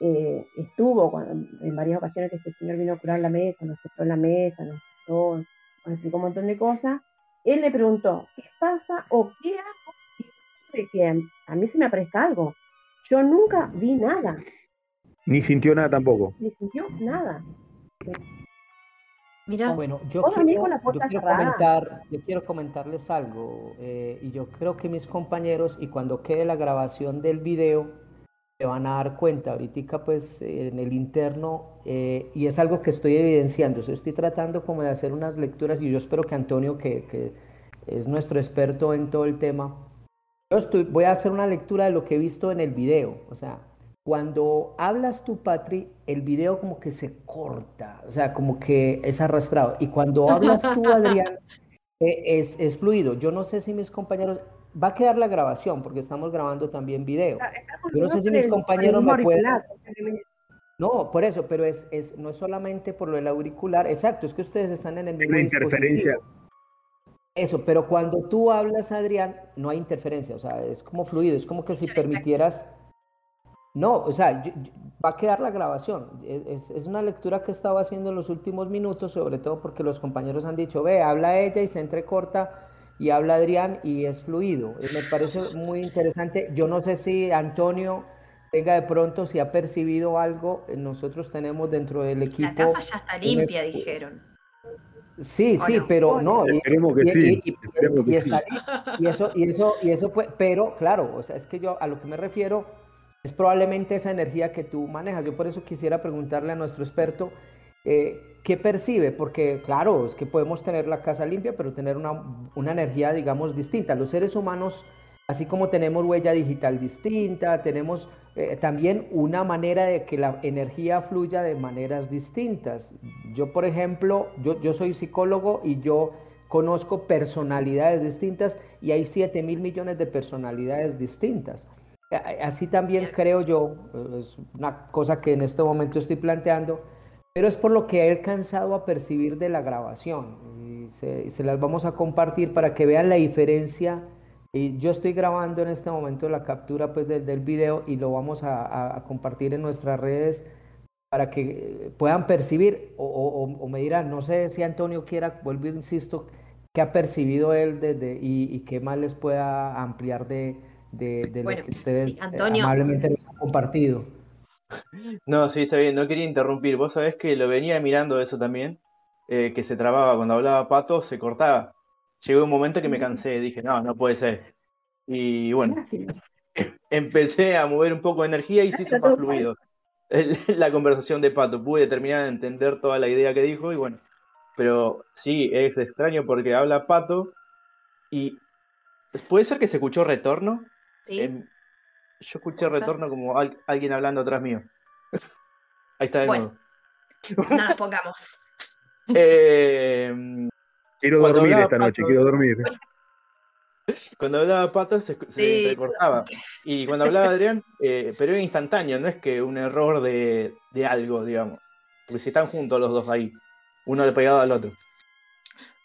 Speaker 10: eh, estuvo en varias ocasiones que este señor vino a curar la mesa, nos sentó en la mesa, nos, nos explicó un montón de cosas. Él le preguntó, ¿qué pasa o qué hago de que a, mí se me aparezca algo? Yo nunca vi nada.
Speaker 11: Ni sintió nada tampoco.
Speaker 10: Ni sintió nada.
Speaker 7: Mira, bueno, yo quiero, comentar, yo quiero comentarles algo eh, y yo creo que mis compañeros y cuando quede la grabación del video se van a dar cuenta ahorita pues en el interno eh, y es algo que estoy evidenciando, estoy tratando como de hacer unas lecturas y yo espero que Antonio que, que es nuestro experto en todo el tema, yo estoy, voy a hacer una lectura de lo que he visto en el video, o sea, cuando hablas tú, Patri, el video como que se corta, o sea, como que es arrastrado. Y cuando hablas tú, Adrián, *laughs* eh, es, es, fluido. Yo no sé si mis compañeros, va a quedar la grabación, porque estamos grabando también video. Yo no sé si mis compañeros me pueden... No, por eso, pero es, es, no es solamente por lo del auricular, exacto, es que ustedes están en el mismo
Speaker 11: interferencia.
Speaker 7: Eso, pero cuando tú hablas, Adrián, no hay interferencia, o sea, es como fluido, es como que si permitieras no, o sea, va a quedar la grabación. Es, es, una lectura que he estado haciendo en los últimos minutos, sobre todo porque los compañeros han dicho, ve, habla ella y se entrecorta y habla Adrián y es fluido. Me parece muy interesante. Yo no sé si Antonio tenga de pronto, si ha percibido algo, nosotros tenemos dentro del equipo... La
Speaker 2: casa ya está limpia, dijeron.
Speaker 7: Sí, sí, pero no.
Speaker 11: Y, que sí.
Speaker 7: Y, está, y, eso, y eso, y eso fue, pero claro, o sea, es que yo a lo que me refiero es probablemente esa energía que tú manejas. Yo por eso quisiera preguntarle a nuestro experto eh, qué percibe, porque claro, es que podemos tener la casa limpia, pero tener una, una energía, digamos, distinta. Los seres humanos, así como tenemos huella digital distinta, tenemos eh, también una manera de que la energía fluya de maneras distintas. Yo, por ejemplo, yo, yo soy psicólogo y yo conozco personalidades distintas y hay 7 mil millones de personalidades distintas. Así también creo yo, es una cosa que en este momento estoy planteando, pero es por lo que he alcanzado a percibir de la grabación. Y se, las vamos a compartir para que vean la diferencia. Y yo estoy grabando en este momento la captura pues, del, del video y lo vamos a, compartir en nuestras redes para que puedan percibir o, me dirán, no sé si Antonio quiera, vuelvo, insisto, qué ha percibido él desde, y, y qué más les pueda ampliar de, de, lo que ustedes eh, amablemente nos han compartido.
Speaker 3: No, sí, está bien, no quería interrumpir. Vos sabés que lo venía mirando eso también, eh, que se trababa cuando hablaba Pato, se cortaba. Llegó un momento que me cansé, dije, no, no puede ser. Y bueno, *laughs* empecé a mover un poco de energía y se hizo más fluido *laughs* la conversación de Pato. Pude terminar de entender toda la idea que dijo y bueno, pero sí, es extraño porque habla Pato y puede ser que se escuchó retorno, Yo escuché retorno como alguien hablando atrás mío. *laughs* Ahí está de
Speaker 2: bueno, nuevo. No nos *laughs* pongamos.
Speaker 11: Em, quiero dormir esta noche, quiero dormir.
Speaker 3: Cuando hablaba Pato se, se cortaba. Y cuando hablaba Adrián, eh, pero era instantáneo, no es que un error de, de algo, digamos. Porque si están juntos los dos ahí, uno le pegado al otro.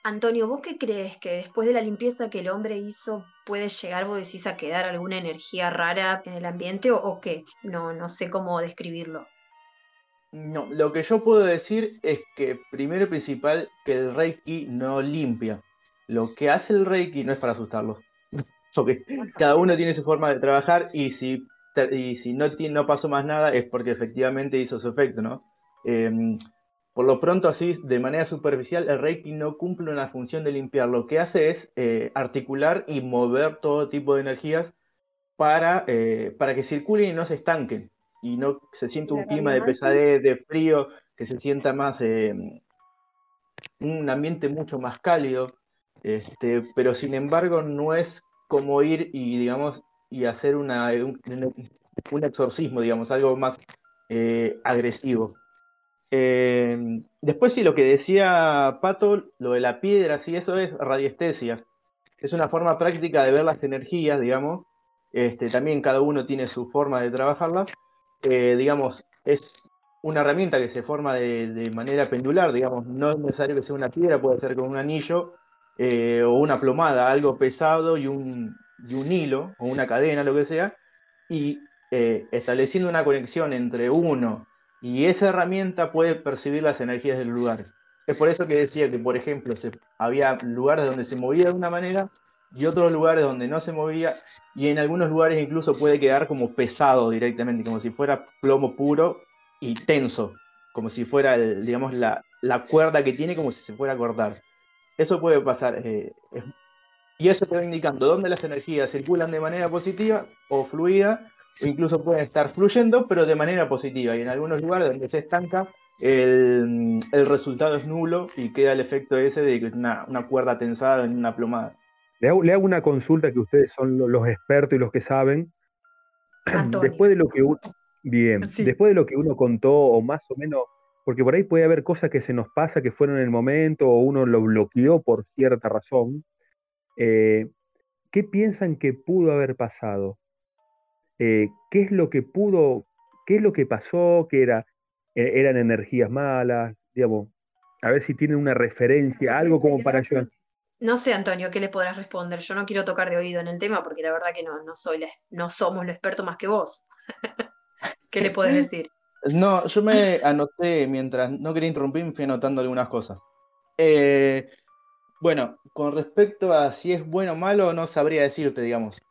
Speaker 2: Antonio, ¿vos qué crees que después de la limpieza que el hombre hizo puede llegar, vos decís, a quedar alguna energía rara en el ambiente o, qué? No, no sé cómo describirlo.
Speaker 3: No, lo que yo puedo decir es que primero y principal que el Reiki no limpia. Lo que hace el Reiki no es para asustarlos. *laughs* Cada uno tiene su forma de trabajar y si no pasó más nada es porque efectivamente hizo su efecto, ¿no? Em, por lo pronto, así, de manera superficial, el Reiki no cumple una función de limpiar. Lo que hace es eh, articular y mover todo tipo de energías para, eh, para que circulen y no se estanquen. Y no se sienta un clima de pesadez, de frío, que se sienta más em, un ambiente mucho más cálido. Este, pero sin embargo, no es como ir y, digamos, y hacer una, un, exorcismo, digamos, algo más eh, agresivo. Eh, después sí, lo que decía Pato, lo de la piedra, sí, eso es radiestesia. Es una forma práctica de ver las energías, digamos. Este, también cada uno tiene su forma de trabajarla. Eh, digamos, es una herramienta que se forma de, manera pendular, digamos, no es necesario que sea una piedra, puede ser con un anillo eh, o una plomada, algo pesado y un, y un hilo o una cadena, lo que sea, y estableciendo una conexión entre uno y esa herramienta puede percibir las energías del lugar. Es por eso que decía que, por ejemplo, se, había lugares donde se movía de una manera y otros lugares donde no se movía, y en algunos lugares incluso puede quedar como pesado directamente, como si fuera plomo puro y tenso, como si fuera, digamos, la, cuerda que tiene, como si se fuera a cortar. Eso puede pasar. Eh, y eso te va indicando dónde las energías circulan de manera positiva o fluida incluso pueden estar fluyendo, pero de manera positiva. Y en algunos lugares donde se estanca, el, resultado es nulo y queda el efecto ese de una, una cuerda tensada en una plomada.
Speaker 11: Le hago, le hago, una consulta que ustedes son los expertos y los que saben. *clears throat* Después de lo que uno, bien, después de lo que uno contó, o más o menos, porque por ahí puede haber cosas que se nos pasa que fueron en el momento, o uno lo bloqueó por cierta razón. Eh, ¿Qué piensan que pudo haber pasado? Eh, qué es lo que pudo, qué es lo que pasó, que era, e-, eran energías malas, digamos, a ver si tienen una referencia, algo como para yo.
Speaker 2: No sé, Antonio, ¿qué le podrás responder? Yo no quiero tocar de oído en el tema porque la verdad que no, no, soy no somos lo experto más que vos. *laughs* ¿Qué le podés decir?
Speaker 3: No, yo me anoté mientras no quería interrumpir, me fui anotando algunas cosas. Eh, bueno, con respecto a si es bueno o malo, no sabría decirte, digamos,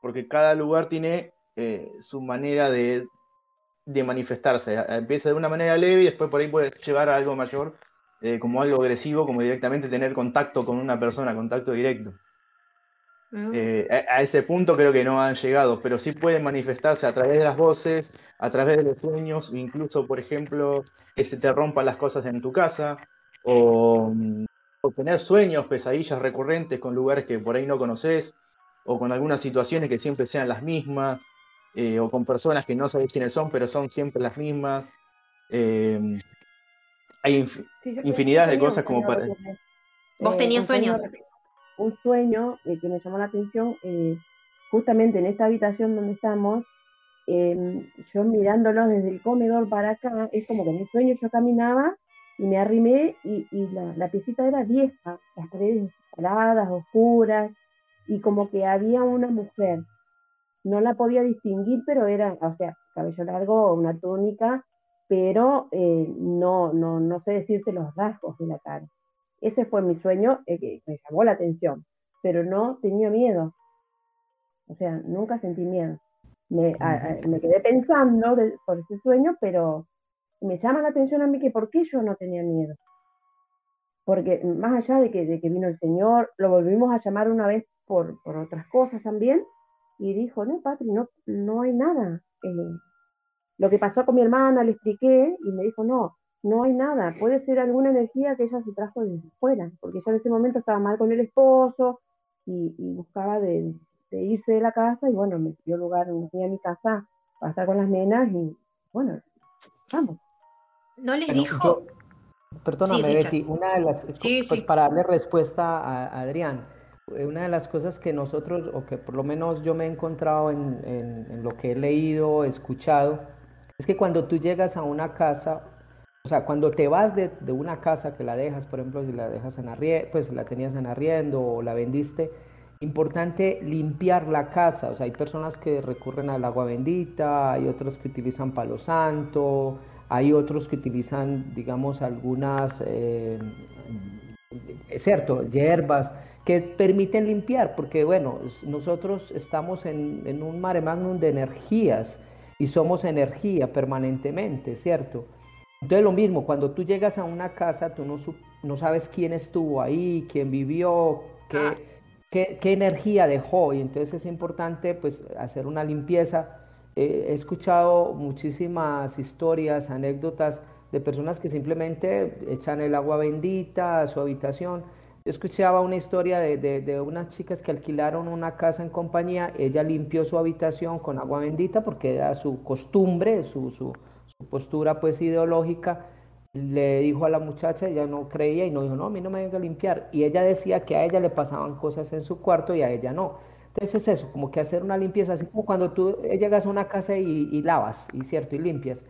Speaker 3: porque cada lugar tiene eh, su manera de, manifestarse. Empieza de una manera leve y después por ahí puede llevar a algo mayor, eh, como algo agresivo, como directamente tener contacto con una persona, contacto directo. Mm. Eh, a, ese punto creo que no han llegado, pero sí pueden manifestarse a través de las voces, a través de los sueños, incluso, por ejemplo, que se te rompan las cosas en tu casa, o, o tener sueños, pesadillas recurrentes con lugares que por ahí no conoces, o con algunas situaciones que siempre sean las mismas, eh, o con personas que no sabes quiénes son, pero son siempre las mismas. Eh, hay infinidad de cosas como para...
Speaker 2: ¿Vos tenías sueños?
Speaker 10: Un sueño eh, que me llamó la atención, justamente en esta habitación donde estamos, em, yo mirándolo desde el comedor para acá, es como que en mi sueño yo caminaba y me arrimé y, la, la, piecita era vieja, las paredes saladas, oscuras, y como que había una mujer no la podía distinguir, pero era, o sea, cabello largo, una túnica, pero eh, no, no, no sé decirte los rasgos de la cara. Ese fue mi sueño eh, que me llamó la atención, pero no tenía miedo. O sea, nunca sentí miedo. Me, me quedé pensando por ese sueño, pero me llama la atención a mí que por qué yo no tenía miedo. Porque más allá de que, de que vino el Señor, lo volvimos a llamar una vez por, por otras cosas también, y dijo, no, Patri, no, no hay nada. Eh, lo que pasó con mi hermana, le expliqué y me dijo, no, no hay nada, puede ser alguna energía que ella se trajo desde fuera, porque ella en ese momento estaba mal con el esposo y, buscaba de, irse de la casa y bueno, me dio lugar, me fui a mi casa para estar con las nenas y bueno, vamos.
Speaker 2: ¿No les dijo?
Speaker 7: perdóname, Betty, una de las, pues, para darle respuesta a Adrián, una de las cosas que nosotros, o que por lo menos yo me he encontrado en, lo que he leído, escuchado, es que cuando tú llegas a una casa, o sea, cuando te vas de, una casa que la dejas, por ejemplo, si la dejas en arriendo, pues la tenías en arriendo o la vendiste, importante limpiar la casa. O sea, hay personas que recurren al agua bendita, hay otros que utilizan palo santo, hay otros que utilizan, digamos, algunas... Eh, cierto, hierbas que permiten limpiar, porque bueno, nosotros estamos en, en un mare magnum de energías y somos energía permanentemente, ¿cierto? Entonces lo mismo, cuando tú llegas a una casa, tú no, no sabes quién estuvo ahí, quién vivió, qué, ah. qué, qué, energía dejó, y entonces es importante pues hacer una limpieza. Eh, he escuchado muchísimas historias, anécdotas de personas que simplemente echan el agua bendita a su habitación. Yo escuchaba una historia de, de, unas chicas que alquilaron una casa en compañía, ella limpió su habitación con agua bendita porque era su costumbre, su, su, postura pues ideológica, le dijo a la muchacha, ella no creía y no dijo, no, a mí no me venga a limpiar. Y ella decía que a ella le pasaban cosas en su cuarto y a ella no. Entonces es eso, como que hacer una limpieza, así como cuando tú llegas a una casa y, y lavas, y cierto, y limpias.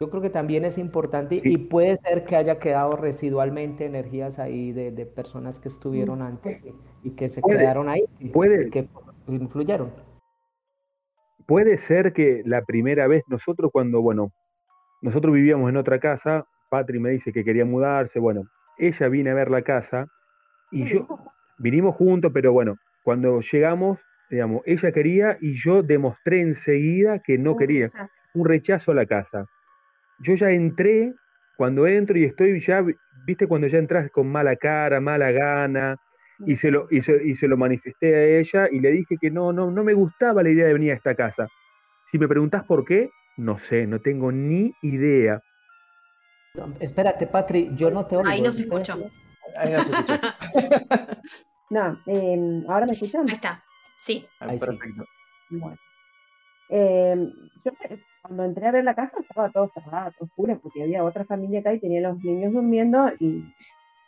Speaker 7: Yo creo que también es importante y puede ser que haya quedado residualmente energías ahí de, de personas que estuvieron antes y, que se quedaron ahí y,
Speaker 11: puede,
Speaker 7: que influyeron.
Speaker 11: Puede ser que la primera vez nosotros cuando, bueno, nosotros vivíamos en otra casa, Patri me dice que quería mudarse, bueno, ella vino a ver la casa y yo vinimos juntos, pero bueno, cuando llegamos, digamos, ella quería y yo demostré enseguida que no quería, un rechazo a la casa. Yo ya entré, cuando entro y estoy ya, viste cuando ya entras con mala cara, mala gana, y se lo, y se, y se lo manifesté a ella y le dije que no, no, no me gustaba la idea de venir a esta casa. Si me preguntás por qué, no sé, no tengo ni idea.
Speaker 7: espérate, Patri, yo no te oigo.
Speaker 2: Ahí no se escucha.
Speaker 3: Ahí no se escucha. *laughs*
Speaker 10: no, eh, ¿ahora me escuchan?
Speaker 2: Ahí está, sí.
Speaker 3: Ahí perfecto.
Speaker 10: Bueno. Eh, yo cuando entré a ver la casa estaba todo cerrado, todo oscuro, porque había otra familia acá y tenía los niños durmiendo y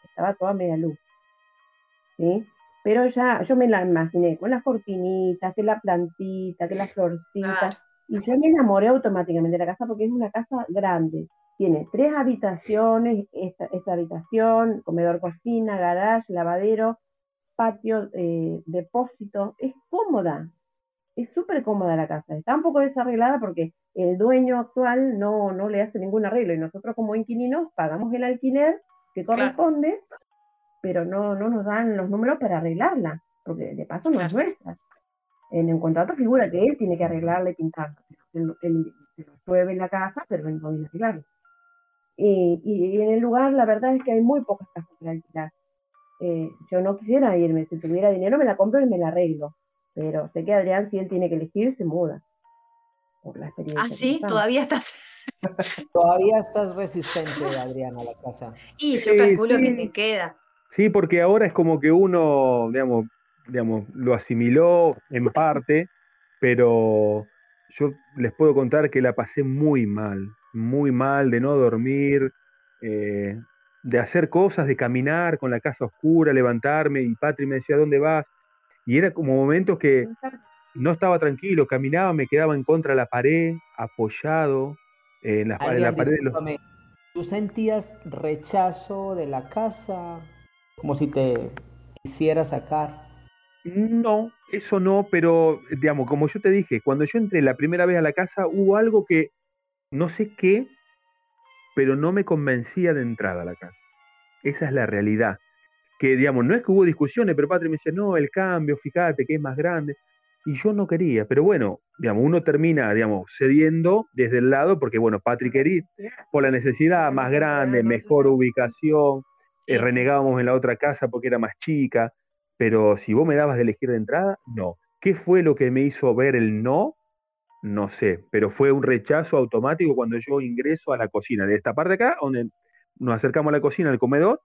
Speaker 10: estaba toda media luz. ¿Sí? Pero ya yo me la imaginé con las cortinitas, que la plantita, que las florcitas. Y yo me enamoré automáticamente de la casa porque es una casa grande. Tiene tres habitaciones, esta, esta habitación, comedor, cocina, garage, lavadero, patio, eh, depósito. Es cómoda, es súper cómoda la casa. Está un poco desarreglada porque el dueño actual no, no le hace ningún arreglo y nosotros como inquilinos pagamos el alquiler que corresponde, pero no, no nos dan los números para arreglarla, porque de paso no es nuestra en el contrato figura que él tiene que arreglarle pintando. Él, él, se lo llueve en la casa, pero él no viene a arreglarlo. Y, y, en el lugar, la verdad es que hay muy pocas casas para alquilar. Eh, yo no quisiera irme, si tuviera dinero me la compro y me la arreglo. Pero sé que Adrián, si él tiene que elegir, se muda.
Speaker 2: Por la experiencia. Ah, sí, todavía estás. *laughs*
Speaker 7: todavía estás resistente, Adrián, a la casa.
Speaker 2: Y yo calculo que te queda.
Speaker 11: Sí, porque ahora es como que uno, digamos, digamos, lo asimiló en parte, pero yo les puedo contar que la pasé muy mal, muy mal de no dormir, eh, de hacer cosas, de caminar con la casa oscura, levantarme y Patri me decía, ¿dónde vas? Y era como momentos que no estaba tranquilo, caminaba, me quedaba en contra de la pared, apoyado en la, la pared. De los...
Speaker 7: ¿Tú sentías rechazo de la casa? Como si te quisiera sacar.
Speaker 11: No, eso no, pero digamos, como yo te dije, cuando yo entré la primera vez a la casa hubo algo que no sé qué, pero no me convencía de entrar a la casa. Esa es la realidad. Que, digamos, no es que hubo discusiones, pero Patri me dice, no, el cambio, fíjate que es más grande. Y yo no quería, pero bueno, digamos, uno termina, digamos, cediendo desde el lado, porque bueno, Patri quería, por la necesidad más grande, mejor ubicación, eh, renegábamos en la otra casa porque era más chica, pero si vos me dabas de elegir de entrada, no. ¿Qué fue lo que me hizo ver el no? No sé, pero fue un rechazo automático cuando yo ingreso a la cocina. De esta parte acá, donde nos acercamos a la cocina, al comedor,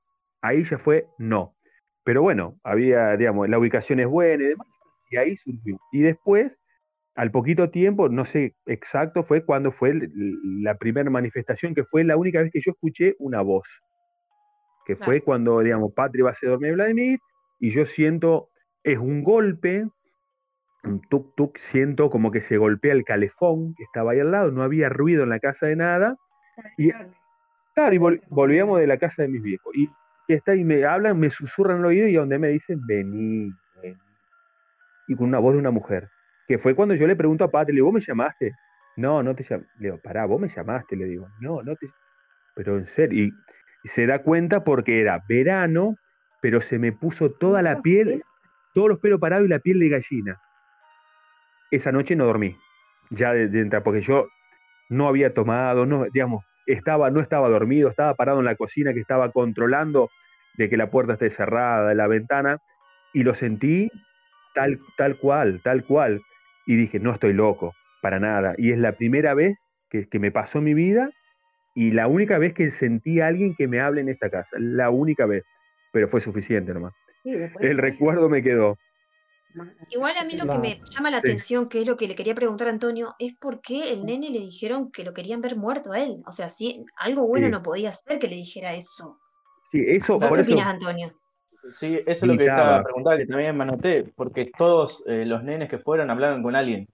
Speaker 11: ahí ya fue no. Pero bueno, había, digamos, la ubicación es buena y demás, y ahí surgió. Y después, al poquito tiempo, no sé exacto, fue cuando fue la primera manifestación, que fue la única vez que yo escuché una voz. Que fue cuando, digamos, Patri va a ser dormir Vladimir, y yo siento, es un golpe, un tuk tuk, siento como que se golpea el calefón que estaba ahí al lado, no había ruido en la casa de nada. Y, claro, y volvíamos de la casa de mis viejos. Y, está y me hablan, me susurran el oído y donde me dicen, vení, vení. Y con una voz de una mujer. Que fue cuando yo le pregunto a Pati, le digo, ¿vos me llamaste? No, no te llamé. Le digo, pará, vos me llamaste, le digo. No, no te. Pero en serio. y se da cuenta porque era verano pero se me puso toda la piel, todos los pelos parados y la piel de gallina. Esa noche no dormí, ya de, de porque yo no había tomado, no, digamos, estaba, no estaba dormido, estaba parado en la cocina que estaba controlando de que la puerta esté cerrada, de la ventana, y lo sentí tal, tal cual, tal cual. Y dije, no estoy loco, para nada. Y es la primera vez que, que me pasó mi vida y la única vez que sentí a alguien que me hable en esta casa, la única vez, pero fue suficiente nomás. el recuerdo me quedó.
Speaker 2: Igual a mí lo que me llama la atención, que es lo que le quería preguntar a Antonio, es por qué el nene le dijeron que lo querían ver muerto a él. O sea, si algo bueno no podía ser que le dijera eso.
Speaker 11: Sí, eso.
Speaker 2: ¿Qué opinas, Antonio?
Speaker 3: Sí, eso es lo que estaba preguntando, que también me anoté, porque todos eh, los nenes que fueron hablaron con alguien.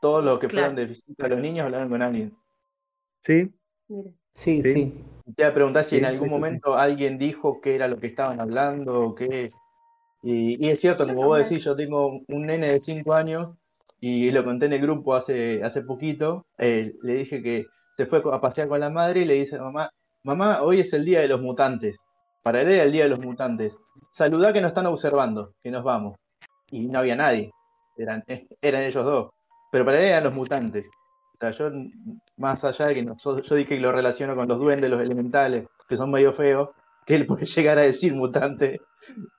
Speaker 3: Todos los que fueron de visita a los niños hablaron con alguien.
Speaker 11: Sí.
Speaker 7: Sí, sí.
Speaker 3: Te iba a preguntar si en algún momento alguien dijo qué era lo que estaban hablando o qué. Y, es cierto, como vos decís, yo tengo un nene de 5 años y lo conté en el grupo hace, hace poquito. Eh, le dije que se fue a pasear con la madre y le dice a mamá, mamá, hoy es el día de los mutantes. Para él era el día de los mutantes. Saludá que nos están observando, que nos vamos. Y no había nadie. Eran, eran ellos dos. Pero para él eran los mutantes. O sea, yo, más allá de que yo dije que lo relaciono con los duendes, los elementales, que son medio feos, que él puede llegar a decir mutante.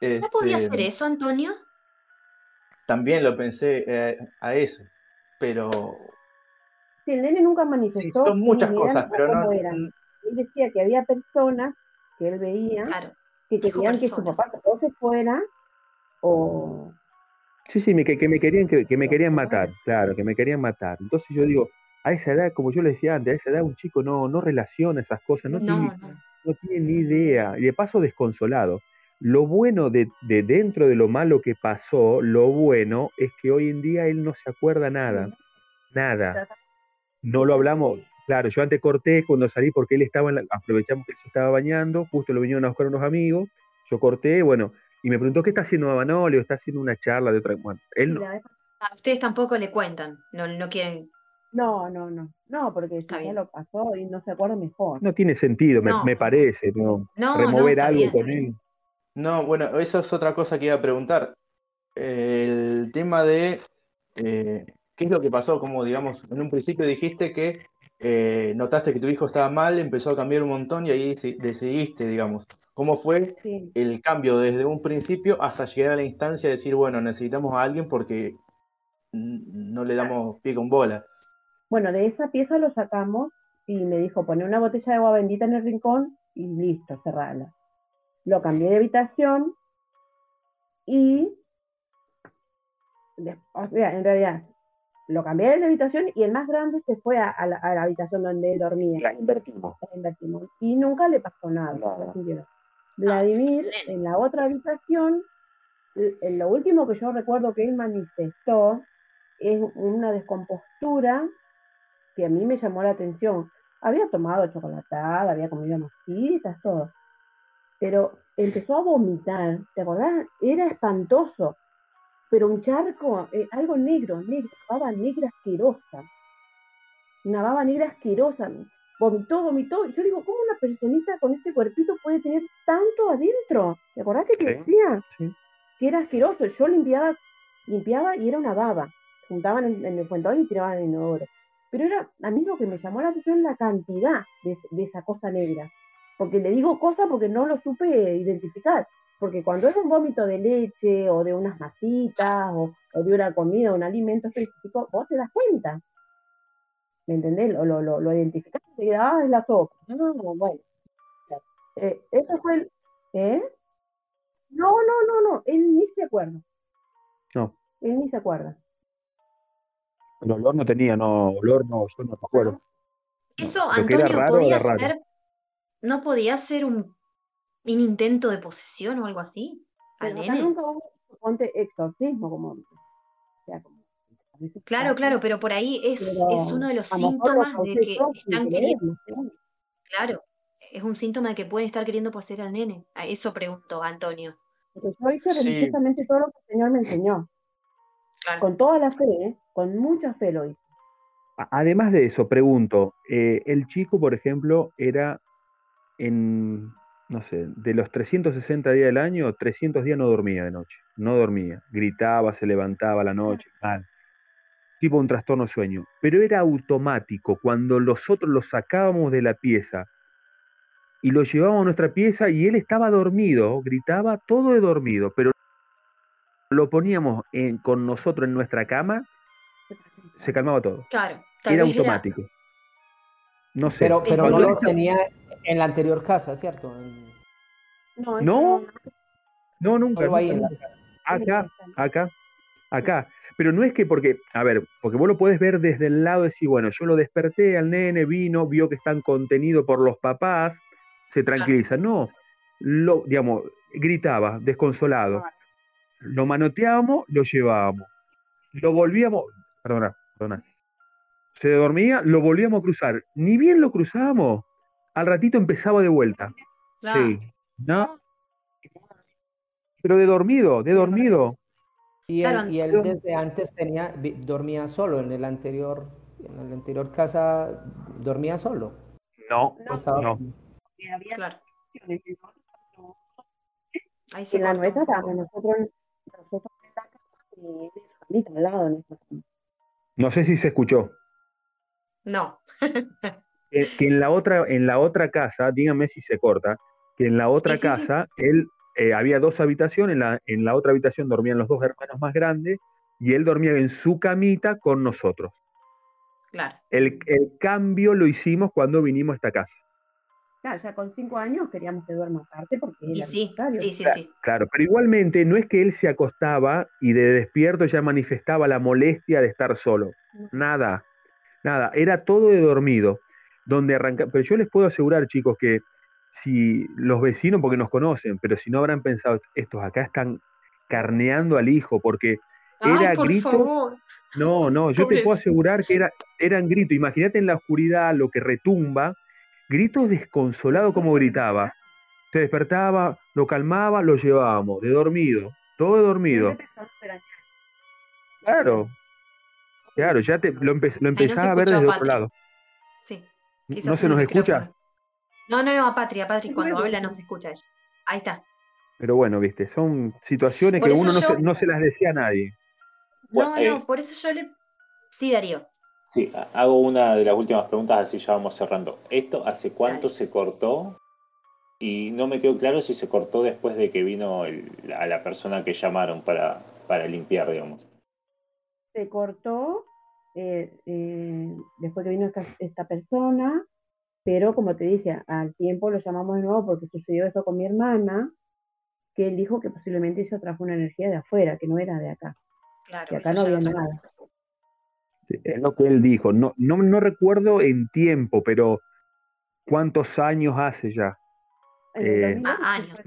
Speaker 2: ¿No podía hacer este, eso, Antonio?
Speaker 3: También lo pensé eh, a eso, pero...
Speaker 10: Sí, el nene nunca manifestó.
Speaker 3: son muchas cosas, pero no...
Speaker 10: Él decía que había personas que él veía que querían que su papá o se fuera o...
Speaker 11: Sí, sí, que, que me querían que, me querían matar, claro, que me querían matar. Entonces yo digo, a esa edad, como yo le decía antes, a esa edad un chico no, no relaciona esas cosas, no, tiene, no. Tiene ni idea, y de paso desconsolado. Lo bueno de, de, dentro de lo malo que pasó, lo bueno es que hoy en día él no se acuerda nada, nada. No lo hablamos, Claro, yo antes corté cuando salí porque él estaba, en aprovechamos que él se estaba bañando, justo lo vinieron a buscar unos amigos, yo corté, bueno, y me preguntó qué está haciendo Manolio, está haciendo una charla de otra, bueno, él no.
Speaker 2: A ustedes tampoco le cuentan, no, no quieren.
Speaker 10: No, no, no, no, porque ya lo pasó y no se acuerda mejor.
Speaker 11: No tiene sentido, me, parece, ¿no? Remover algo con él.
Speaker 3: No, bueno, esa es otra cosa que iba a preguntar. El tema de eh, qué es lo que pasó, como digamos, en un principio dijiste que eh, notaste que tu hijo estaba mal, empezó a cambiar un montón y ahí decidiste, digamos, cómo fue el cambio desde un principio hasta llegar a la instancia de decir, bueno, necesitamos a alguien porque no le damos pie con bola.
Speaker 10: Bueno, de esa pieza lo sacamos y me dijo, poner una botella de agua bendita en el rincón y listo, cerrala. Lo cambié de habitación y, o sea, en realidad, lo cambié de la habitación y el más grande se fue a, la, habitación donde él dormía.
Speaker 5: La invertimos.
Speaker 10: invertimos. Y nunca le pasó nada. Vladimir, en la otra habitación, lo último que yo recuerdo que él manifestó es una descompostura que a mí me llamó la atención. Había tomado chocolatada, había comido masitas, todo. Pero empezó a vomitar, ¿te acordás? Era espantoso pero un charco, eh, algo negro, negro, baba negra asquerosa. Una baba negra asquerosa. Vomitó, vomitó. Yo digo, ¿cómo una personita con este cuerpito puede tener tanto adentro? ¿Te acordás que decía? Que era asqueroso. Yo limpiaba, limpiaba y era una baba. Juntaban en, el cuentón y tiraban en el inodoro. Pero era, a mí lo que me llamó la atención la cantidad de, de esa cosa negra. Porque le digo cosa porque no lo supe identificar. Porque cuando es un vómito de leche o de unas masitas o, de una comida, un alimento específico, vos te das cuenta. ¿Me entendés? Lo, lo, lo, identificás y ah, es la sopa. No, no, bueno. Eh, eso fue el. ¿Eh? No, no, no, no. Él ni se acuerda.
Speaker 11: No.
Speaker 10: Él ni se acuerda.
Speaker 11: El olor no tenía, no, olor no, yo no me acuerdo.
Speaker 2: Eso, Antonio, podía ser. No podía ser un un intento de posesión o algo así
Speaker 10: al nene. Nunca hubo exorcismo como,
Speaker 2: Claro, claro, pero por ahí es, es uno de los síntomas de que están queriendo. Claro, es un síntoma de que pueden estar queriendo poseer al nene. A eso pregunto, Antonio.
Speaker 10: Porque yo hice religiosamente todo lo que el Señor me enseñó. Con toda la fe, ¿eh? con mucha fe lo hice.
Speaker 11: Además de eso, pregunto, eh, el chico, por ejemplo, era en no sé, de los 360 días del año, 300 días no dormía de noche, no dormía, gritaba, se levantaba la noche, mal, tipo un trastorno de sueño, pero era automático, cuando nosotros lo sacábamos de la pieza y lo llevábamos a nuestra pieza y él estaba dormido, gritaba todo de dormido, pero lo poníamos con nosotros en nuestra cama, se calmaba todo.
Speaker 2: Claro,
Speaker 11: era automático. No sé.
Speaker 7: Pero, pero no lo tenía en la anterior casa, ¿cierto?
Speaker 11: No, no, no, nunca. Acá, acá, acá. Pero no es que porque, a ver, porque vos lo podés ver desde el lado de decir, bueno, yo lo desperté al nene, vino, vio que están contenido por los papás, se tranquiliza. No, lo, digamos, gritaba, desconsolado. Lo manoteábamos, lo llevábamos. Lo volvíamos, perdona, perdona. Se dormía, lo volvíamos a cruzar. Ni bien lo cruzábamos, al ratito empezaba de vuelta. Sí. ¿No? Pero de dormido, de dormido.
Speaker 7: Y él, desde antes tenía, dormía solo, en el anterior, en la anterior casa dormía solo.
Speaker 11: No, no.
Speaker 2: Claro.
Speaker 10: Ahí se en la nuestra también, nosotros al lado.
Speaker 11: No sé si se escuchó.
Speaker 2: No.
Speaker 11: que, en la otra, en la otra casa, díganme si se corta, que en la otra casa él eh, había dos habitaciones, en la, en la otra habitación dormían los dos hermanos más grandes y él dormía en su camita con nosotros.
Speaker 2: Claro.
Speaker 11: El, el cambio lo hicimos cuando vinimos a esta casa.
Speaker 10: Claro, ya con cinco años queríamos que duerma aparte porque era
Speaker 2: sí, sí, sí, sí.
Speaker 11: Claro, pero igualmente no es que él se acostaba y de despierto ya manifestaba la molestia de estar solo. Nada, nada, era todo de dormido donde arranca. Pero yo les puedo asegurar, chicos, que si los vecinos, porque nos conocen, pero si no habrán pensado, estos acá están carneando al hijo, porque era grito. No, no, yo te puedo asegurar que era, eran gritos. Imagínate en la oscuridad lo que retumba, gritos desconsolados como gritaba. Se despertaba, lo calmaba, lo llevábamos, de dormido, todo de dormido. Claro, claro, ya te, lo, empezaba a ver desde otro lado.
Speaker 2: Sí.
Speaker 11: ¿No se nos escucha?
Speaker 2: No, no, no, a Patria, Patria, cuando habla no se escucha ella. Ahí está.
Speaker 11: Pero bueno, viste, son situaciones que uno no, se, las decía a nadie.
Speaker 2: No, no, eh, por eso yo le... Sí, Darío.
Speaker 5: Sí, hago una de las últimas preguntas, así ya vamos cerrando. ¿Esto hace cuánto se cortó? Y no me quedó claro si se cortó después de que vino a la persona que llamaron para, para limpiar, digamos.
Speaker 10: Se cortó eh, eh, después que vino esta, persona, pero como te dije, al tiempo lo llamamos de nuevo porque sucedió eso con mi hermana, que él dijo que posiblemente ella trajo una energía de afuera, que no era de acá.
Speaker 2: Claro,
Speaker 10: que acá no había nada.
Speaker 11: Es lo que él dijo. No, no, no recuerdo en tiempo, pero ¿cuántos años hace ya?
Speaker 2: Eh, ah, años.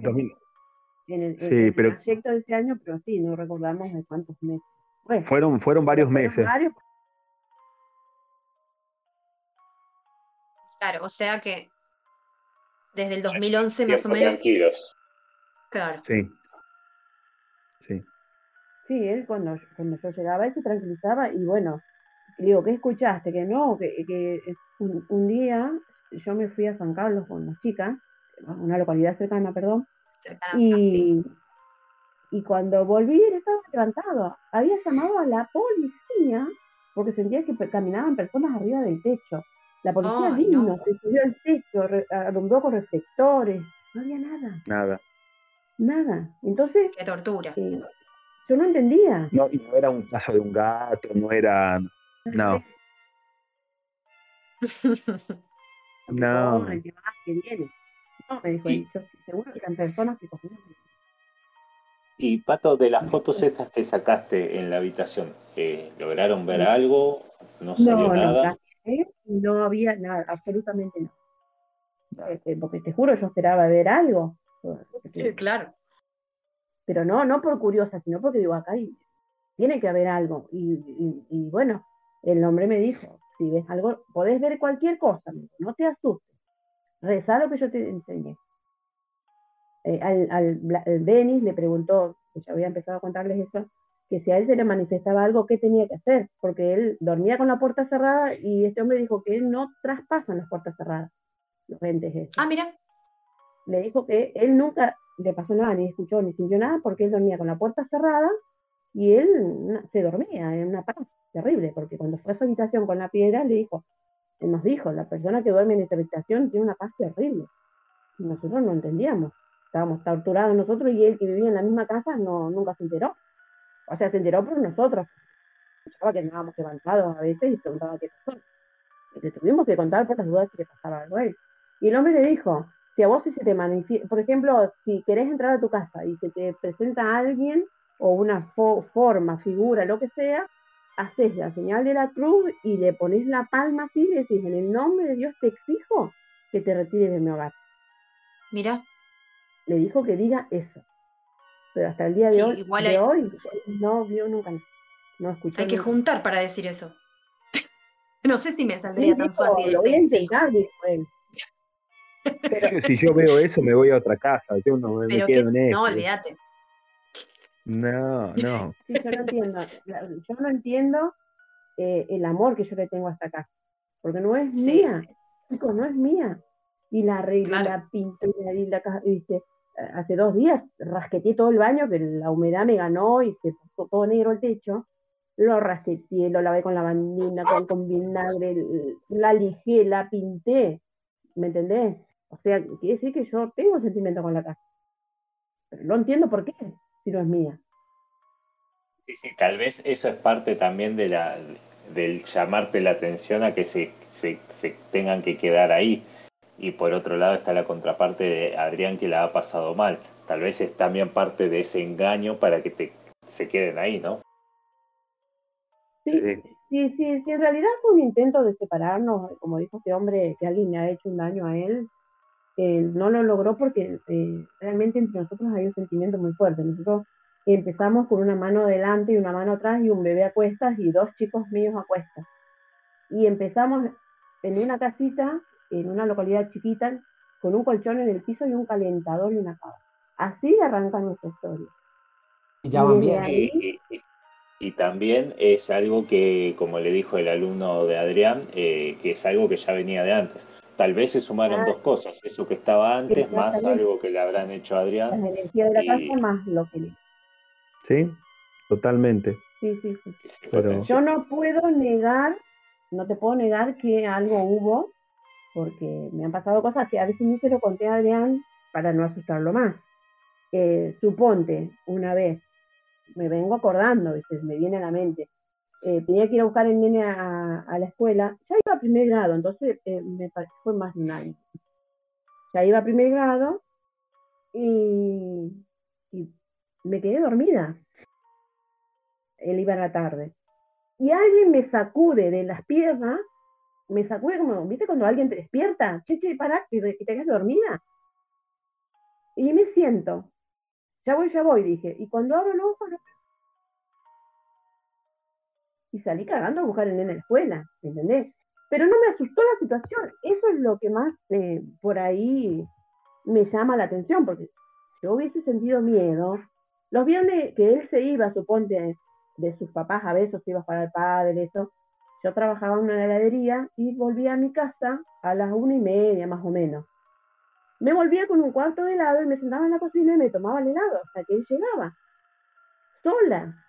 Speaker 10: En el, sí, pero, proyecto de ese año, pero sí, no recordamos de cuántos meses.
Speaker 11: fueron, fueron varios meses.
Speaker 2: Claro, o sea que desde el 2011 más o menos.
Speaker 5: Tranquilos.
Speaker 2: Claro.
Speaker 11: Sí. Sí.
Speaker 10: Sí, él cuando, cuando yo llegaba, él se tranquilizaba y bueno, digo, ¿qué escuchaste? Que no, que, que un, día yo me fui a San Carlos con las chicas, una localidad cercana, perdón, y, y cuando volví él estaba levantado. Había llamado a la policía porque sentía que caminaban personas arriba del techo. La policía vino, se subió al techo, alumbró con reflectores, no había nada.
Speaker 11: Nada.
Speaker 10: Nada. Entonces.
Speaker 2: Qué tortura.
Speaker 10: Eh, yo no entendía.
Speaker 11: No, y no era un caso de un gato, no era. No. *laughs* no.
Speaker 10: No, que viene. No, me dijo, seguro que eran personas que cogían.
Speaker 5: Y Pato, de las fotos estas que sacaste en la habitación, eh, ¿lograron ver algo? ¿No salió nada?
Speaker 10: no había nada, absolutamente nada. Este, porque te juro, yo esperaba ver algo.
Speaker 2: claro.
Speaker 10: Pero no, no por curiosa, sino porque digo, acá tiene que haber algo. Y, bueno, el hombre me dijo, si ves algo, podés ver cualquier cosa, no te asustes. Reza lo que yo te enseñé. Eh, al, al, Denis le preguntó, que ya había empezado a contarles eso, que si a él se le manifestaba algo, ¿qué tenía que hacer? Porque él dormía con la puerta cerrada y este hombre dijo que él no traspasan las puertas cerradas, los entes
Speaker 2: Ah, mira.
Speaker 10: le dijo que él nunca le pasó nada, ni escuchó, ni sintió nada, porque él dormía con la puerta cerrada y él se dormía en una paz terrible, porque cuando fue a su habitación con la piedra, le dijo, él nos dijo, la persona que duerme en esta habitación tiene una paz terrible. Y nosotros no entendíamos, estábamos torturados nosotros y él que vivía en la misma casa no, nunca se enteró. O sea, se enteró por nosotros. Escuchaba que estábamos levantados a veces y preguntaba qué pasó. Le tuvimos que contar por las dudas que le pasaba algo a él. Y el hombre le dijo, si a vos se te manifiesta, por ejemplo, si querés entrar a tu casa y se te presenta alguien o una forma, figura, lo que sea, haces la señal de la cruz y le pones la palma así y decís, en el nombre de Dios te exijo que te retires de mi hogar.
Speaker 2: Mira.
Speaker 10: Le dijo que diga eso. Pero hasta el día de, hoy, de hoy no vio nunca, no escuchó.
Speaker 2: Hay que juntar para decir eso. *laughs* no sé si me saldría tan fácil.
Speaker 10: Lo voy a intentar, dijo él.
Speaker 11: si yo veo eso, me voy a otra casa. Yo no me, quedo en eso.
Speaker 2: No, olvídate.
Speaker 11: No, no.
Speaker 10: Sí, yo no entiendo. Yo no entiendo eh, el amor que yo le tengo a esta casa. Porque no es mía. Chicos, no es mía. Y la arreglé, la pinté, la, casa, viste, hace dos días rasqueteé todo el baño, que la humedad me ganó y se puso todo negro el techo. Lo rasqueteé, lo lavé con lavandina, con, con vinagre, la lijé, la pinté. ¿Me entendés? O sea, quiere decir que yo tengo sentimiento con la casa. Pero no entiendo por qué, si no es mía.
Speaker 5: Sí, sí, tal vez eso es parte también de la, del llamarte la atención a que se, se, tengan que quedar ahí. Y por otro lado está la contraparte de Adrián que la ha pasado mal. Tal vez es también parte de ese engaño para que te, se queden ahí, ¿no?
Speaker 10: Sí, sí, sí, sí, en realidad fue un intento de separarnos, como dijo este hombre, que alguien le ha hecho un daño a él, no lo logró porque eh, realmente entre nosotros hay un sentimiento muy fuerte. Nosotros empezamos con una mano delante y una mano atrás y un bebé a cuestas y dos chicos míos a cuestas. Y empezamos en una casita, en una localidad chiquita, con un colchón en el piso y un calentador y una cama. Así arranca nuestra historia.
Speaker 5: Y, ya van bien. y, también es algo que, como le dijo el alumno de Adrián, eh, que es algo que ya venía de antes Tal vez se sumaron dos cosas, eso que estaba antes, más algo que le habrán hecho a Adrián.
Speaker 10: La energía de la casa más lo que le...
Speaker 11: Sí, totalmente.
Speaker 10: Sí, sí, sí. Pero... Yo no puedo negar, no te puedo negar que algo hubo, porque me han pasado cosas que a veces ni se lo conté a Adrián para no asustarlo más. Eh, suponte, una vez, me vengo acordando, me viene a la mente, eh, tenía que ir a buscar el nene a, la escuela, ya iba a primer grado, entonces eh, me fue más de un año. Ya iba a primer grado y, me quedé dormida. Él iba a la tarde. Y alguien me sacude de las piernas, me sacude como, ¿viste cuando alguien te despierta? Che, che, pará, que, te quedas dormida. Y me siento. Ya voy, ya voy, dije. Y cuando abro los ojos, y salí cagando a buscar el nene en la escuela, ¿entendés? Pero no me asustó la situación. Eso es lo que más eh, por ahí me llama la atención, porque yo hubiese sentido miedo. Los viernes que él se iba, suponte, de sus papás a veces, iba para el padre, eso. Yo trabajaba en una heladería y volvía a mi casa a las una y media más o menos. Me volvía con un cuarto de helado y me sentaba en la cocina y me tomaba el helado hasta que él llegaba. Sola,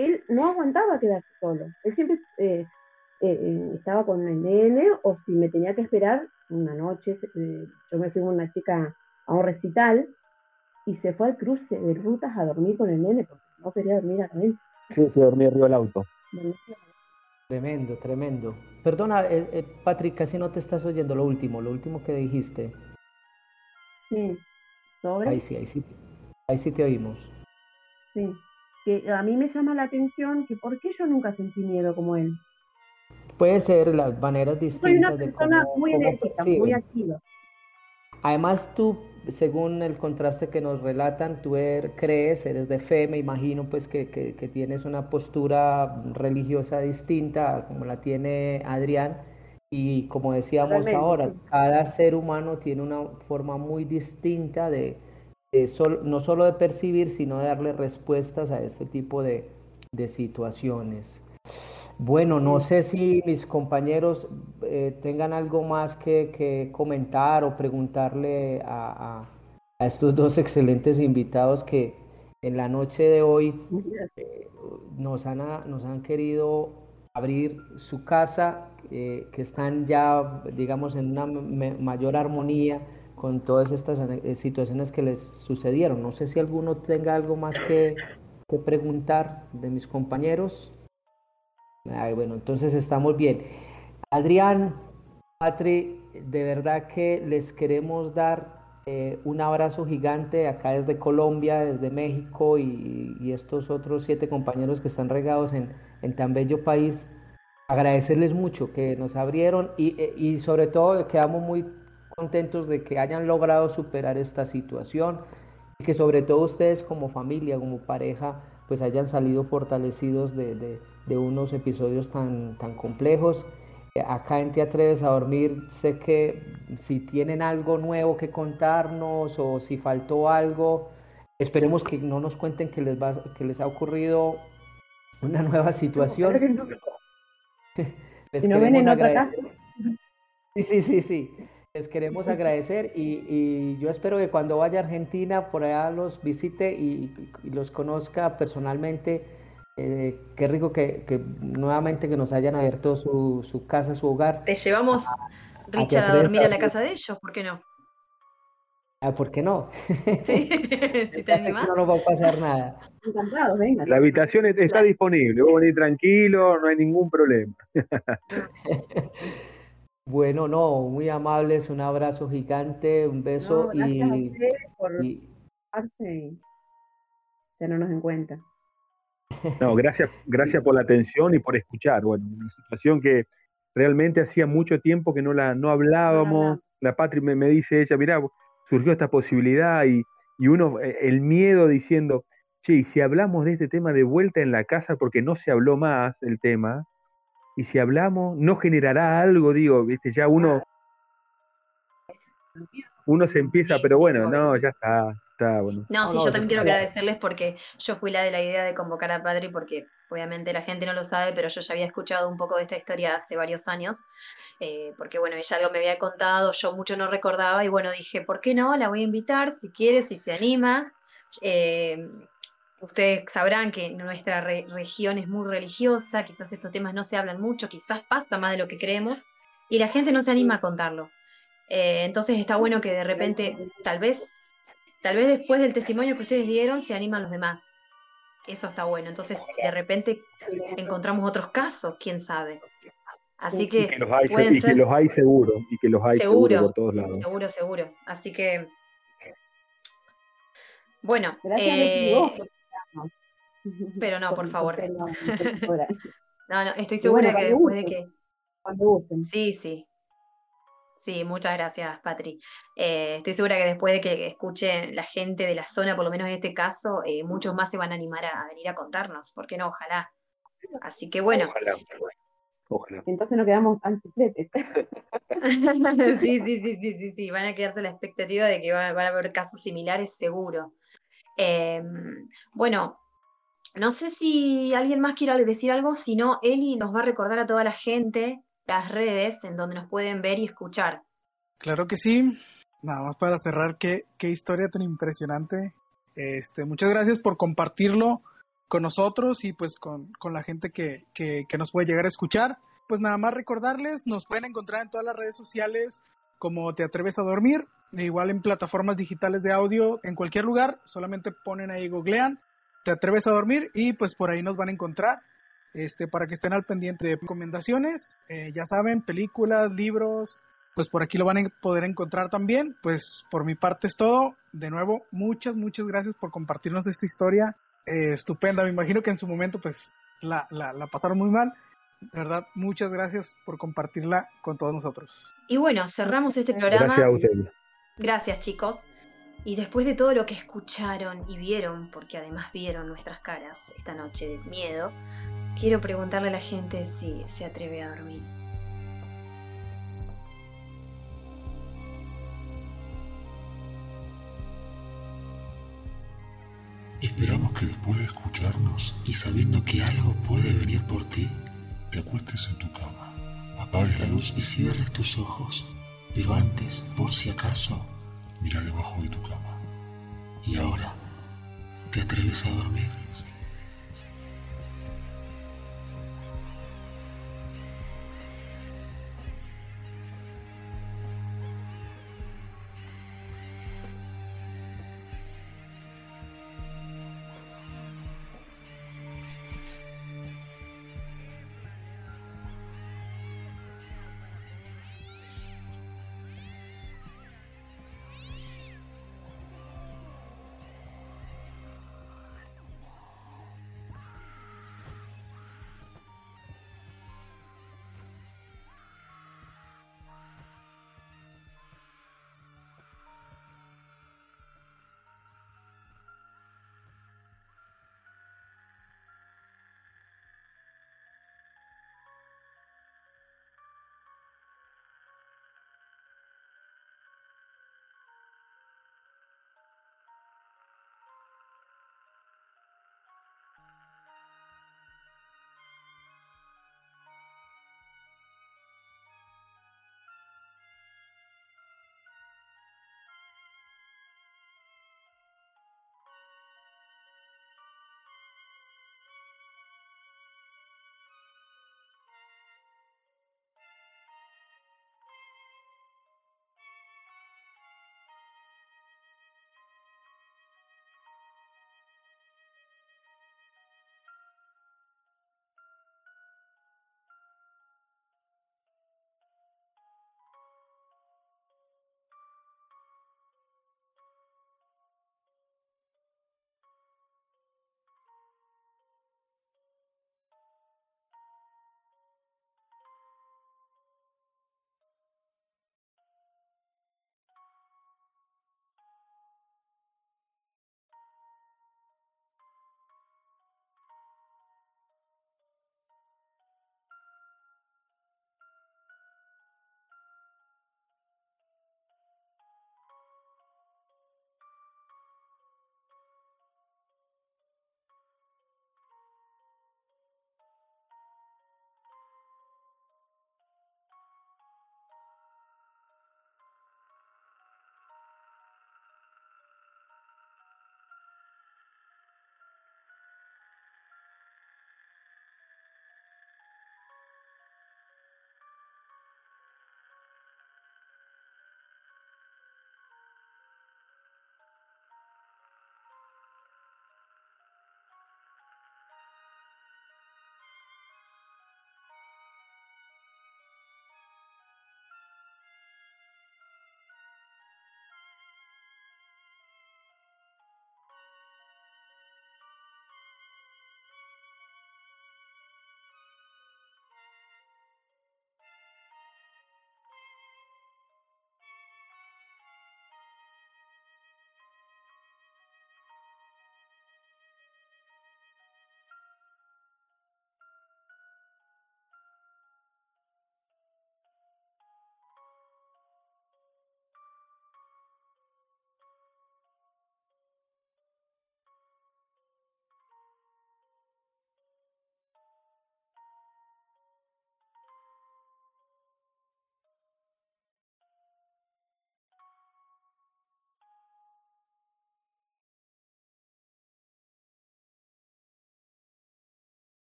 Speaker 10: él no aguantaba quedarse solo. Él siempre eh, eh, eh, estaba con el nene o si me tenía que esperar una noche, yo me fui con una chica a un recital y se fue al cruce de rutas a dormir con el nene porque no quería dormir a él.
Speaker 11: Sí, se dormía arriba del auto.
Speaker 7: Tremendo, tremendo. Perdona, Patrick, casi no te estás oyendo lo último, lo último que dijiste.
Speaker 10: Sí, sobre.
Speaker 7: Ahí sí, ahí sí. Ahí sí te oímos.
Speaker 10: Sí que a mí me llama la atención que por qué yo nunca sentí miedo como él.
Speaker 7: Puede ser las maneras distintas.
Speaker 10: Soy una persona muy enérgica, muy activa.
Speaker 7: Además tú, según el contraste que nos relatan, tú er, crees, eres de fe, me imagino pues que, que, que, tienes una postura religiosa distinta como la tiene Adrián. Y como decíamos ahora, cada ser humano tiene una forma muy distinta de, no solo de percibir, sino de darle respuestas a este tipo de, situaciones. Bueno, no sé si mis compañeros eh, tengan algo más que, comentar o preguntarle a, estos dos *laughs* excelentes invitados que en la noche de hoy eh, nos, han, nos han querido abrir su casa, eh, que están ya, digamos, en una mayor armonía con todas estas situaciones que les sucedieron. No sé si alguno tenga algo más que, que preguntar de mis compañeros bueno, entonces estamos bien. Adrián, Patri, de verdad que les queremos dar eh, un abrazo gigante acá desde Colombia, desde México y, estos otros siete compañeros que están regados en, tan bello país. Agradecerles mucho que nos abrieron y, eh, y sobre todo quedamos muy contentos de que hayan logrado superar esta situación y que sobre todo ustedes como familia, como pareja, pues hayan salido fortalecidos de, unos episodios tan, tan complejos. Acá en Te Atreves a Dormir, sé que si tienen algo nuevo que contarnos o si faltó algo, esperemos que no nos cuenten que les, va, que les ha ocurrido una nueva situación. *laughs* les queremos agradecer. Sí, sí, sí, sí. Les queremos agradecer y, yo espero que cuando vaya a Argentina por allá los visite y, los conozca personalmente. Eh, qué rico que, nuevamente que nos hayan abierto su, casa, su hogar.
Speaker 2: Te llevamos, Richard, a, dormir a la casa de ellos, ¿por qué no?
Speaker 7: Ah, ¿Por qué no? *laughs*
Speaker 2: Sí, *laughs* si te animas.
Speaker 7: No nos va a pasar nada.
Speaker 10: Encantado, venga.
Speaker 11: La habitación está disponible, vos venís tranquilo, no hay ningún problema. *laughs*
Speaker 7: Bueno, no, muy amables, un abrazo gigante, un beso
Speaker 10: y,
Speaker 7: a
Speaker 10: por y... tenernos en cuenta.
Speaker 11: No, gracias, gracias por la atención y por escuchar. Bueno, una situación que realmente hacía mucho tiempo que no la no hablábamos. La Patri me, me, dice ella, mira, surgió esta posibilidad y, y uno, eh, el miedo diciendo, che, y si hablamos de este tema de vuelta en la casa porque no se habló más el tema, y si hablamos, no generará algo, digo, viste, ya uno, uno se empieza, pero bueno, no, ya está, está bueno.
Speaker 2: No, sí, yo también quiero agradecerles porque yo fui la de la idea de convocar a Padre porque obviamente la gente no lo sabe, pero yo ya había escuchado un poco de esta historia hace varios años, eh, porque bueno, ella algo me había contado, yo mucho no recordaba y bueno, dije, ¿por qué no? La voy a invitar, si quiere, si se anima. Eh, Ustedes sabrán que nuestra región es muy religiosa, quizás estos temas no se hablan mucho, quizás pasa más de lo que creemos, y la gente no se anima a contarlo. Eh, entonces está bueno que de repente, tal vez, tal vez después del testimonio que ustedes dieron, se animan los demás. Eso está bueno. Entonces, de repente encontramos otros casos, quién sabe. Así que,
Speaker 11: que los hay, y que los hay seguro, y que los hay seguro, seguro por todos lados.
Speaker 2: Seguro, seguro. Así que, bueno, eh, pero no, por favor. No, no, *laughs* estoy segura que después de que. Sí, sí. Sí, muchas gracias, Patri. Eh, estoy segura que después de que escuche la gente de la zona, por lo menos en este caso, eh, muchos más se van a animar a, venir a contarnos. ¿Por qué no? Ojalá. Así que bueno.
Speaker 10: Ojalá, Entonces no quedamos antifletes. *laughs*
Speaker 2: sí, sí, sí, sí, sí, sí. Van a quedarse la expectativa de que van, a haber casos similares, seguro. Em, bueno, no sé si alguien más quiere decir algo, si no, Eli nos va a recordar a toda la gente las redes en donde nos pueden ver y escuchar.
Speaker 6: Claro que sí. Nada más para cerrar, qué, historia tan impresionante. Este, muchas gracias por compartirlo con nosotros y pues con, la gente que, que, que, nos puede llegar a escuchar. Pues nada más recordarles, nos pueden encontrar en todas las redes sociales como Te Atreves a Dormir, e igual en plataformas digitales de audio, en cualquier lugar, solamente ponen ahí, googlean te atreves a dormir y pues por ahí nos van a encontrar este, para que estén al pendiente de recomendaciones. Eh, ya saben, películas, libros, pues por aquí lo van a poder encontrar también. Pues por mi parte es todo. De nuevo, muchas, muchas gracias por compartirnos esta historia eh, estupenda. Me imagino que en su momento pues la, la, la pasaron muy mal. De verdad, muchas gracias por compartirla con todos nosotros.
Speaker 2: Y bueno, cerramos este programa.
Speaker 11: Gracias a ustedes.
Speaker 2: Gracias, chicos. Y después de todo lo que escucharon y vieron, porque además vieron nuestras caras esta noche de miedo, quiero preguntarle a la gente si se atreve a dormir.
Speaker 12: Esperamos que después de escucharnos y sabiendo que algo puede venir por ti, te acuestes en tu cama,
Speaker 1: apagues la luz y cierres tus ojos. Pero antes, por si acaso,
Speaker 12: mira debajo de tu cama.
Speaker 1: ¿Y ahora? ¿Te atreves a dormir?